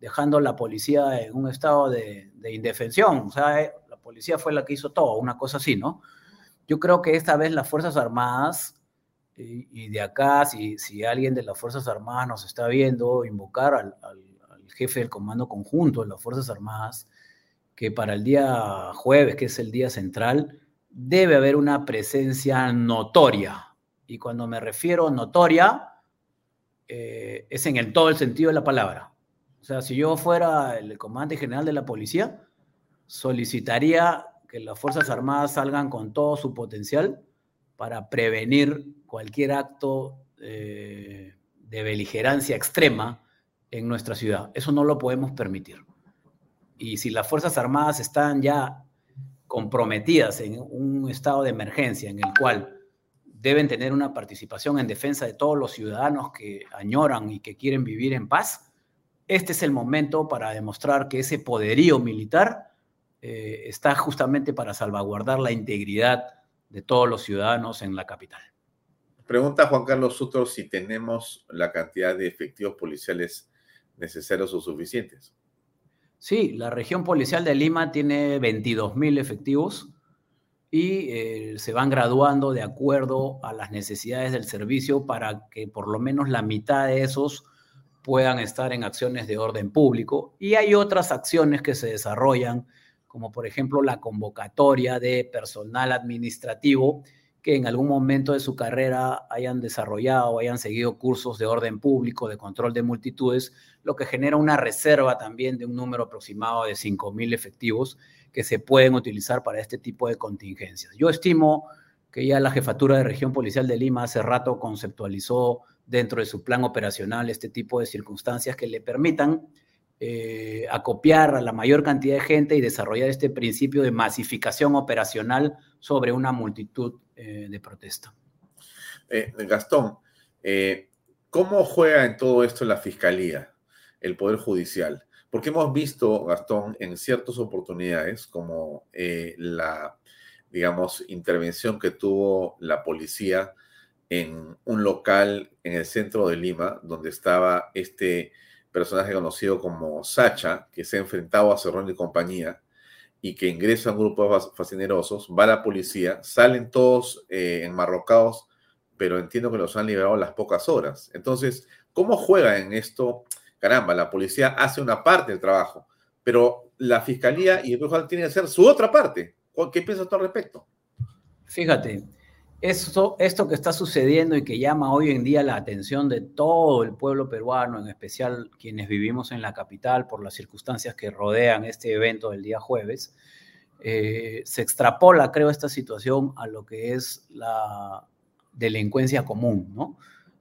dejando, a la policía en un estado de, indefensión. O sea, eh, la policía fue la que hizo todo, una cosa así, ¿no? Yo creo que esta vez las Fuerzas Armadas, y, de acá, si, si, alguien de las Fuerzas Armadas nos está viendo, invocar al, al jefe del Comando Conjunto de las Fuerzas Armadas, que para el día jueves, que es el día central, debe haber una presencia notoria. Y cuando me refiero notoria, eh, es en el, todo el sentido de la palabra. O sea, si yo fuera el comandante general de la policía, solicitaría que las Fuerzas Armadas salgan con todo su potencial para prevenir cualquier acto eh, de beligerancia extrema en nuestra ciudad. Eso no lo podemos permitir. Y si las Fuerzas Armadas están ya comprometidas en un estado de emergencia en el cual deben tener una participación en defensa de todos los ciudadanos que añoran y que quieren vivir en paz, este es el momento para demostrar que ese poderío militar eh, está justamente para salvaguardar la integridad de todos los ciudadanos en la capital. Pregunta Juan Carlos Sutro si tenemos la cantidad de efectivos policiales necesarios o suficientes. Sí, la región policial de Lima tiene 22.000 efectivos y eh, se van graduando de acuerdo a las necesidades del servicio para que por lo menos la mitad de esos puedan estar en acciones de orden público. Y hay otras acciones que se desarrollan, como por ejemplo la convocatoria de personal administrativo que en algún momento de su carrera hayan desarrollado o hayan seguido cursos de orden público, de control de multitudes, lo que genera una reserva también de un número aproximado de 5.000 efectivos que se pueden utilizar para este tipo de contingencias. Yo estimo que ya la Jefatura de Región Policial de Lima hace rato conceptualizó dentro de su plan operacional este tipo de circunstancias que le permitan eh, acopiar a la mayor cantidad de gente y desarrollar este principio de masificación operacional sobre una multitud eh, de protesta. Eh, Gastón, ¿cómo juega en todo esto la Fiscalía, el Poder Judicial? Porque hemos visto, Gastón, en ciertas oportunidades, como la, digamos, intervención que tuvo la policía en un local en el centro de Lima, donde estaba este personaje conocido como Sacha, que se ha enfrentado a Cerrón y compañía, y que ingresa a un grupo de fascinerosos, va la policía, salen todos eh, enmarrocados, pero entiendo que los han liberado las pocas horas. Entonces, ¿cómo juega en esto? Caramba, la policía hace una parte del trabajo, pero la fiscalía y el juez tienen que hacer su otra parte. ¿Qué piensas tú al respecto? Fíjate, esto, esto que está sucediendo y que llama hoy en día la atención de todo el pueblo peruano, en especial quienes vivimos en la capital por las circunstancias que rodean este evento del día jueves, eh, se extrapola, creo, esta situación a lo que es la delincuencia común.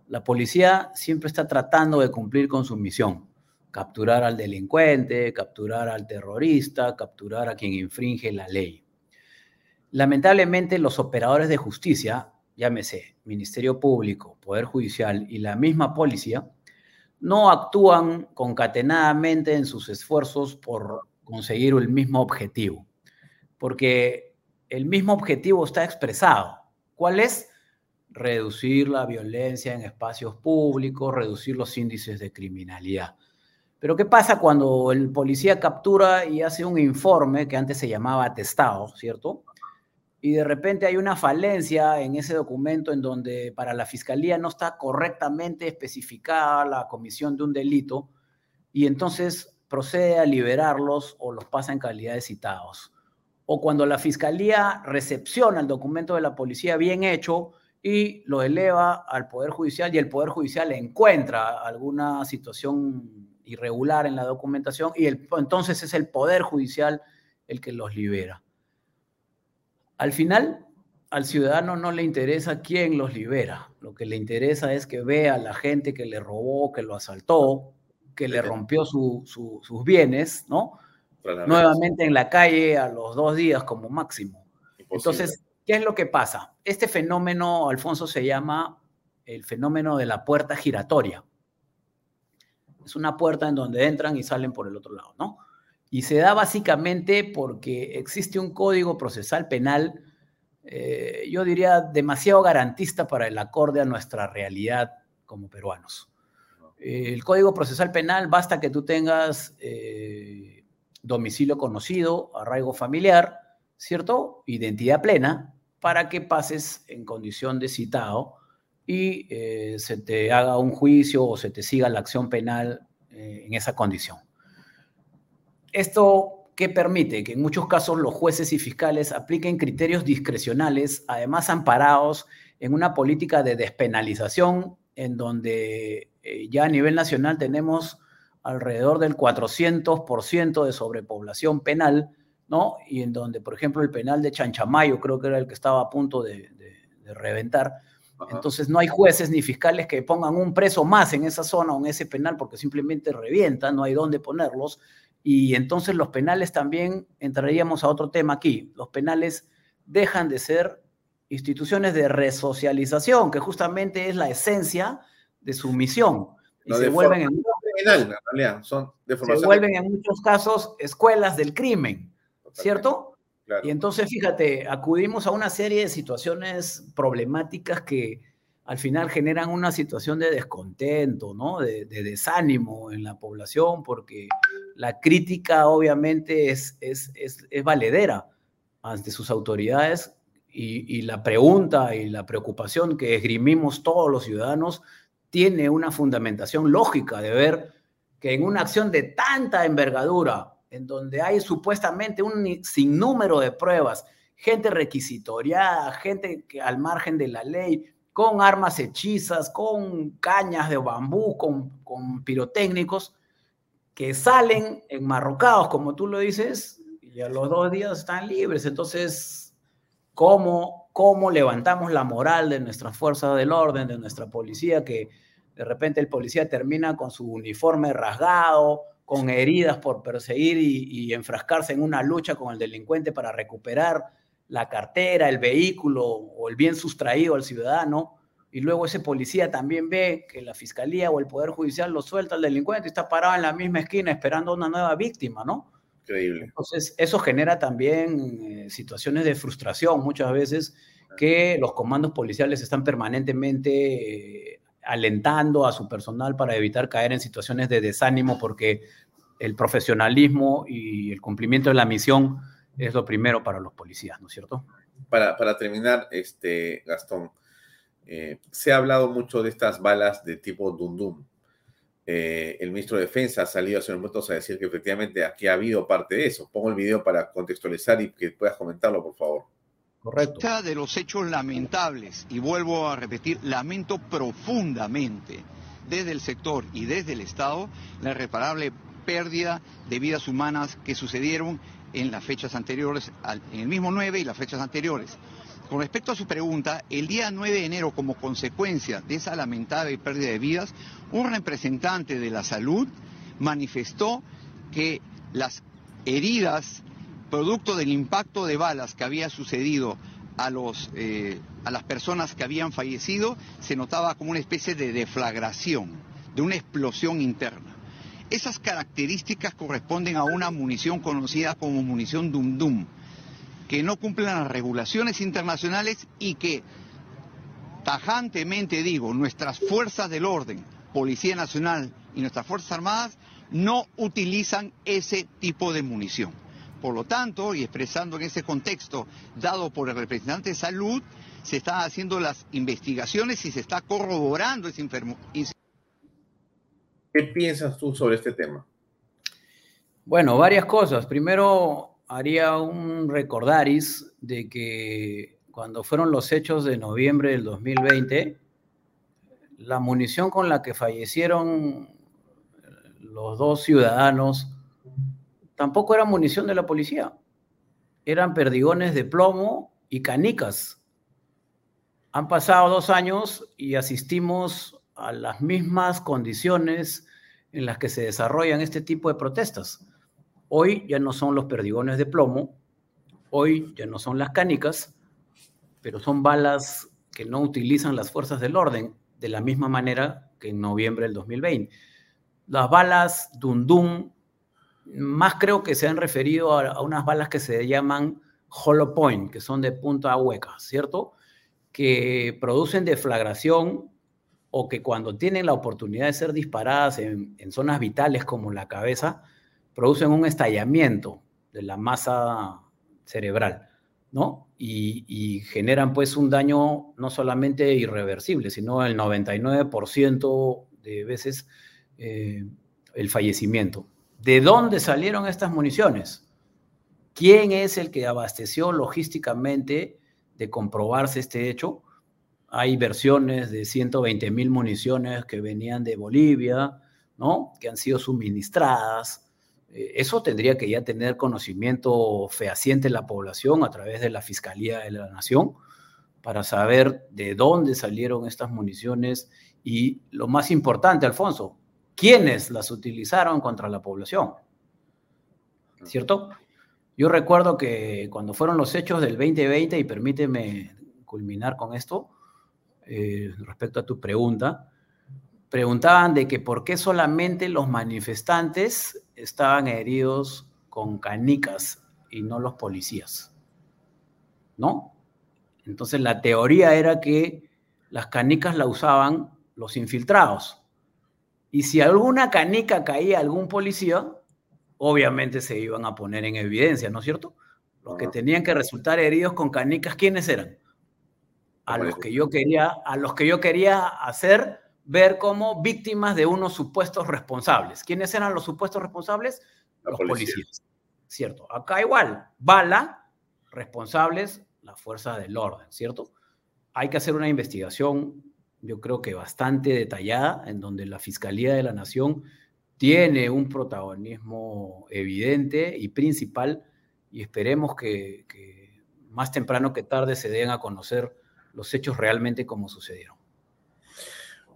La policía siempre está tratando de cumplir con su misión, capturar al delincuente, capturar al terrorista, capturar a quien infringe la ley. Lamentablemente, los operadores de justicia, llámese Ministerio Público, Poder Judicial y la misma policía, no actúan concatenadamente en sus esfuerzos por conseguir el mismo objetivo, porque el mismo objetivo está expresado. ¿Cuál es? Reducir la violencia en espacios públicos, reducir los índices de criminalidad. Pero ¿qué pasa cuando el policía captura y hace un informe que antes se llamaba atestado, ¿cierto? Y de repente hay una falencia en ese documento en donde para la fiscalía no está correctamente especificada la comisión de un delito y entonces procede a liberarlos o los pasa en calidad de citados. O cuando la fiscalía recepciona el documento de la policía bien hecho y lo eleva al Poder Judicial y el Poder Judicial encuentra alguna situación irregular en la documentación y entonces es el Poder Judicial el que los libera. Al final, al ciudadano no le interesa quién los libera. Lo que le interesa es que vea a la gente que le robó, que lo asaltó, que le rompió sus bienes, ¿no? Nuevamente en la calle a los dos días como máximo. Entonces, ¿qué es lo que pasa? Este fenómeno, Alfonso, se llama el fenómeno de la puerta giratoria. Es una puerta en donde entran y salen por el otro lado, ¿no? Y se da básicamente porque existe un código procesal penal, eh, yo diría, demasiado garantista para el acorde a nuestra realidad como peruanos. el código procesal penal basta que tú tengas eh, domicilio conocido, arraigo familiar, ¿cierto? Identidad plena, para que pases en condición de citado y eh, se te haga un juicio o se te siga la acción penal en esa condición. Esto que permite que en muchos casos los jueces y fiscales apliquen criterios discrecionales, además amparados en una política de despenalización, en donde eh, ya a nivel nacional tenemos alrededor del 400% de sobrepoblación penal, ¿no? Y en donde, por ejemplo, el penal de Chanchamayo creo que era el que estaba a punto de, reventar. Entonces no hay jueces ni fiscales que pongan un preso más en esa zona o en ese penal porque simplemente revienta, no hay dónde ponerlos. Y entonces los penales también entraríamos a otro tema aquí. Los penales dejan de ser instituciones de resocialización, que justamente es la esencia de su misión. Y se, vuelven en, son se vuelven en muchos casos escuelas del crimen, ¿cierto? Y entonces, fíjate, acudimos a una serie de situaciones problemáticas que al final generan una situación de descontento, ¿no? De, desánimo en la población, porque la crítica obviamente es, es, valedera ante sus autoridades y, y, la pregunta y la preocupación que esgrimimos todos los ciudadanos tiene una fundamentación lógica de ver que en una acción de tanta envergadura, en donde hay supuestamente un sinnúmero de pruebas, gente requisitoriada, gente que al margen de la ley, con armas hechizas, con cañas de bambú, con, con pirotécnicos, que salen enmarrocados, como tú lo dices, y a los dos días están libres. Entonces, ¿cómo, cómo levantamos la moral de nuestras fuerzas del orden, de nuestra policía, que de repente el policía termina con su uniforme rasgado, con heridas por perseguir y, enfrascarse en una lucha con el delincuente para recuperar la cartera, el vehículo o el bien sustraído al ciudadano, y luego ese policía también ve que la fiscalía o el poder judicial lo suelta al delincuente y está parado en la misma esquina esperando una nueva víctima, ¿no? Increíble. Entonces, eso genera también eh, situaciones de frustración muchas veces que los comandos policiales están permanentemente eh, alentando a su personal para evitar caer en situaciones de desánimo porque el profesionalismo y el cumplimiento de la misión es lo primero para los policías, ¿no es cierto? Para, para terminar, este, Gastón, eh, se ha hablado mucho de estas balas de tipo Dundum. Eh, el ministro de Defensa ha salido hace unos momentos a decir que efectivamente aquí ha habido parte de eso. Pongo el video para contextualizar y que puedas comentarlo, por favor. Correcto. De los hechos lamentables, y vuelvo a repetir, lamento profundamente desde el sector y desde el Estado la irreparable pérdida de vidas humanas que sucedieron en las fechas anteriores, en el mismo 9 y las fechas anteriores. Con respecto a su pregunta, el día 9 de enero, como consecuencia de esa lamentable pérdida de vidas, un representante de la salud manifestó que las heridas producto del impacto de balas que había sucedido a, los, eh, a las personas que habían fallecido, se notaba como una especie de deflagración, de una explosión interna. Esas características corresponden a una munición conocida como munición Dum Dum, que no cumple las regulaciones internacionales y que tajantemente digo, nuestras fuerzas del orden, Policía Nacional y nuestras Fuerzas Armadas no utilizan ese tipo de munición. Por lo tanto, y expresando en ese contexto dado por el representante de salud, se están haciendo las investigaciones y se está corroborando ese enfermo. ¿Qué piensas tú sobre este tema? Bueno, varias cosas. Primero, haría un recordaris de que cuando fueron los hechos de noviembre del 2020, la munición con la que fallecieron los dos ciudadanos tampoco era munición de la policía. Eran perdigones de plomo y canicas. Han pasado dos años y asistimos a las mismas condiciones en las que se desarrollan este tipo de protestas. Hoy ya no son los perdigones de plomo, hoy ya no son las canicas, pero son balas que no utilizan las fuerzas del orden de la misma manera que en noviembre del 2020. Las balas Dundum más creo que se han referido a, unas balas que se llaman hollow point, que son de punta hueca, ¿cierto? Que producen deflagración o que cuando tienen la oportunidad de ser disparadas en, zonas vitales como la cabeza, producen un estallamiento de la masa cerebral, ¿no? Y, generan pues un daño no solamente irreversible, sino el 99% de veces eh, el fallecimiento. ¿De dónde salieron estas municiones? ¿Quién es el que abasteció logísticamente de comprobarse este hecho? Hay versiones de 120 mil municiones que venían de Bolivia, ¿no? Que han sido suministradas. Eh, eso tendría que ya tener conocimiento fehaciente la población a través de la Fiscalía de la Nación para saber de dónde salieron estas municiones y lo más importante, Alfonso, quiénes las utilizaron contra la población. ¿Cierto? Yo recuerdo que cuando fueron los hechos del 2020, y permíteme culminar con esto, eh, respecto a tu pregunta, preguntaban de que por qué solamente los manifestantes estaban heridos con canicas y no los policías. ¿No? Entonces la teoría era que las canicas la usaban los infiltrados. Y si alguna canica caía a algún policía, obviamente se iban a poner en evidencia, ¿no es cierto? Los que tenían que resultar heridos con canicas, ¿quiénes eran? A los que yo quería, a los que yo quería hacer ver como víctimas de unos supuestos responsables. ¿Quiénes eran los supuestos responsables? los policías. Cierto. Acá igual, bala, responsables, la fuerza del orden, ¿cierto? Hay que hacer una investigación, yo creo que bastante detallada, en donde la Fiscalía de la Nación tiene un protagonismo evidente y principal, y esperemos que, que más temprano que tarde se den a conocer los hechos realmente como sucedieron.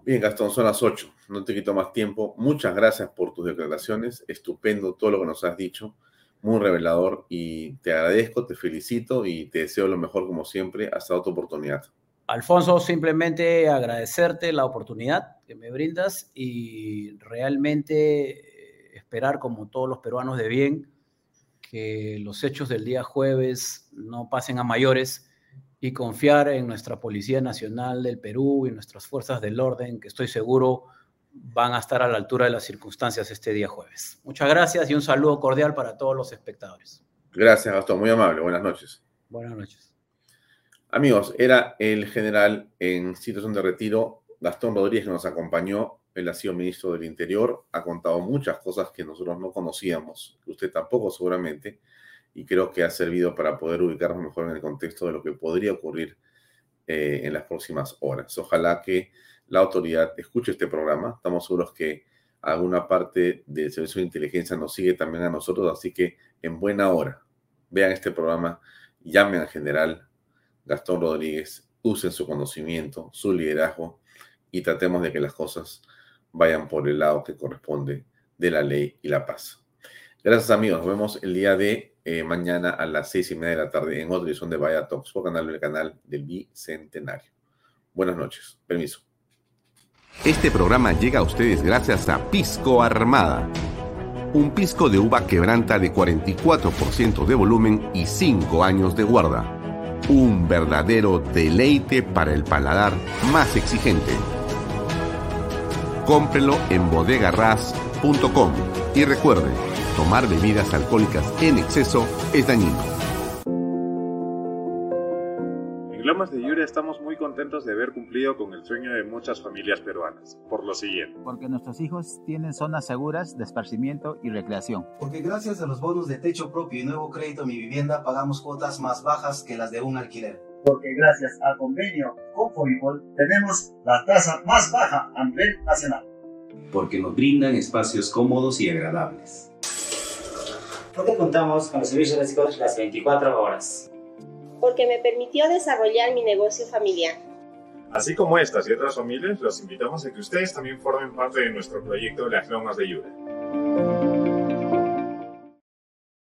Bien, Gastón, son las 8. No te quito más tiempo. Muchas gracias por tus declaraciones. Estupendo todo lo que nos has dicho. Muy revelador y te agradezco, te felicito y te deseo lo mejor como siempre. Hasta otra oportunidad. Alfonso, simplemente agradecerte la oportunidad que me brindas y realmente eh, esperar como todos los peruanos de bien que los hechos del día jueves no pasen a mayores y confiar en nuestra Policía Nacional del Perú y nuestras fuerzas del orden, que estoy seguro van a estar a la altura de las circunstancias este día jueves. Muchas gracias y un saludo cordial para todos los espectadores. Gracias, Gastón. Muy amable. Buenas noches. Buenas noches. Amigos, era el general en situación de retiro, Gastón Rodríguez, que nos acompañó. Él ha sido ministro del Interior, ha contado muchas cosas que nosotros no conocíamos, usted tampoco seguramente y creo que ha servido para poder ubicarnos mejor en el contexto de lo que podría ocurrir eh, en las próximas horas. Ojalá que la autoridad escuche este programa. Estamos seguros que alguna parte del servicio de inteligencia nos sigue también a nosotros, así que en buena hora vean este programa, llamen al general Gastón Rodríguez, usen su conocimiento, su liderazgo y tratemos de que las cosas vayan por el lado que corresponde de la ley y la paz. Gracias amigos, nos vemos el día de eh, mañana a las seis y media de la tarde en otra edición de Vaya Talks por canal del canal del Bicentenario. Buenas noches. Permiso. Este programa llega a ustedes gracias a Pisco Armada. Un pisco de uva quebranta de 44% de volumen y 5 años de guarda. Un verdadero deleite para el paladar más exigente. Cómprelo en bodegarras.com y recuerde, tomar bebidas alcohólicas en exceso es dañino. En Lomas de Yura estamos muy contentos de haber cumplido con el sueño de muchas familias peruanas. Por lo siguiente. Porque nuestros hijos tienen zonas seguras de esparcimiento y recreación. Porque gracias a los bonos de techo propio y nuevo crédito Mi Vivienda pagamos cuotas más bajas que las de un alquiler. Porque gracias al convenio con Fovipol tenemos la tasa más baja a nivel nacional. Porque nos brindan espacios cómodos y agradables porque contamos con los servicios básicos las 24 horas. Porque me permitió desarrollar mi negocio familiar. Así como estas y otras familias, los invitamos a que ustedes también formen parte de nuestro proyecto Las Lomas de Yura.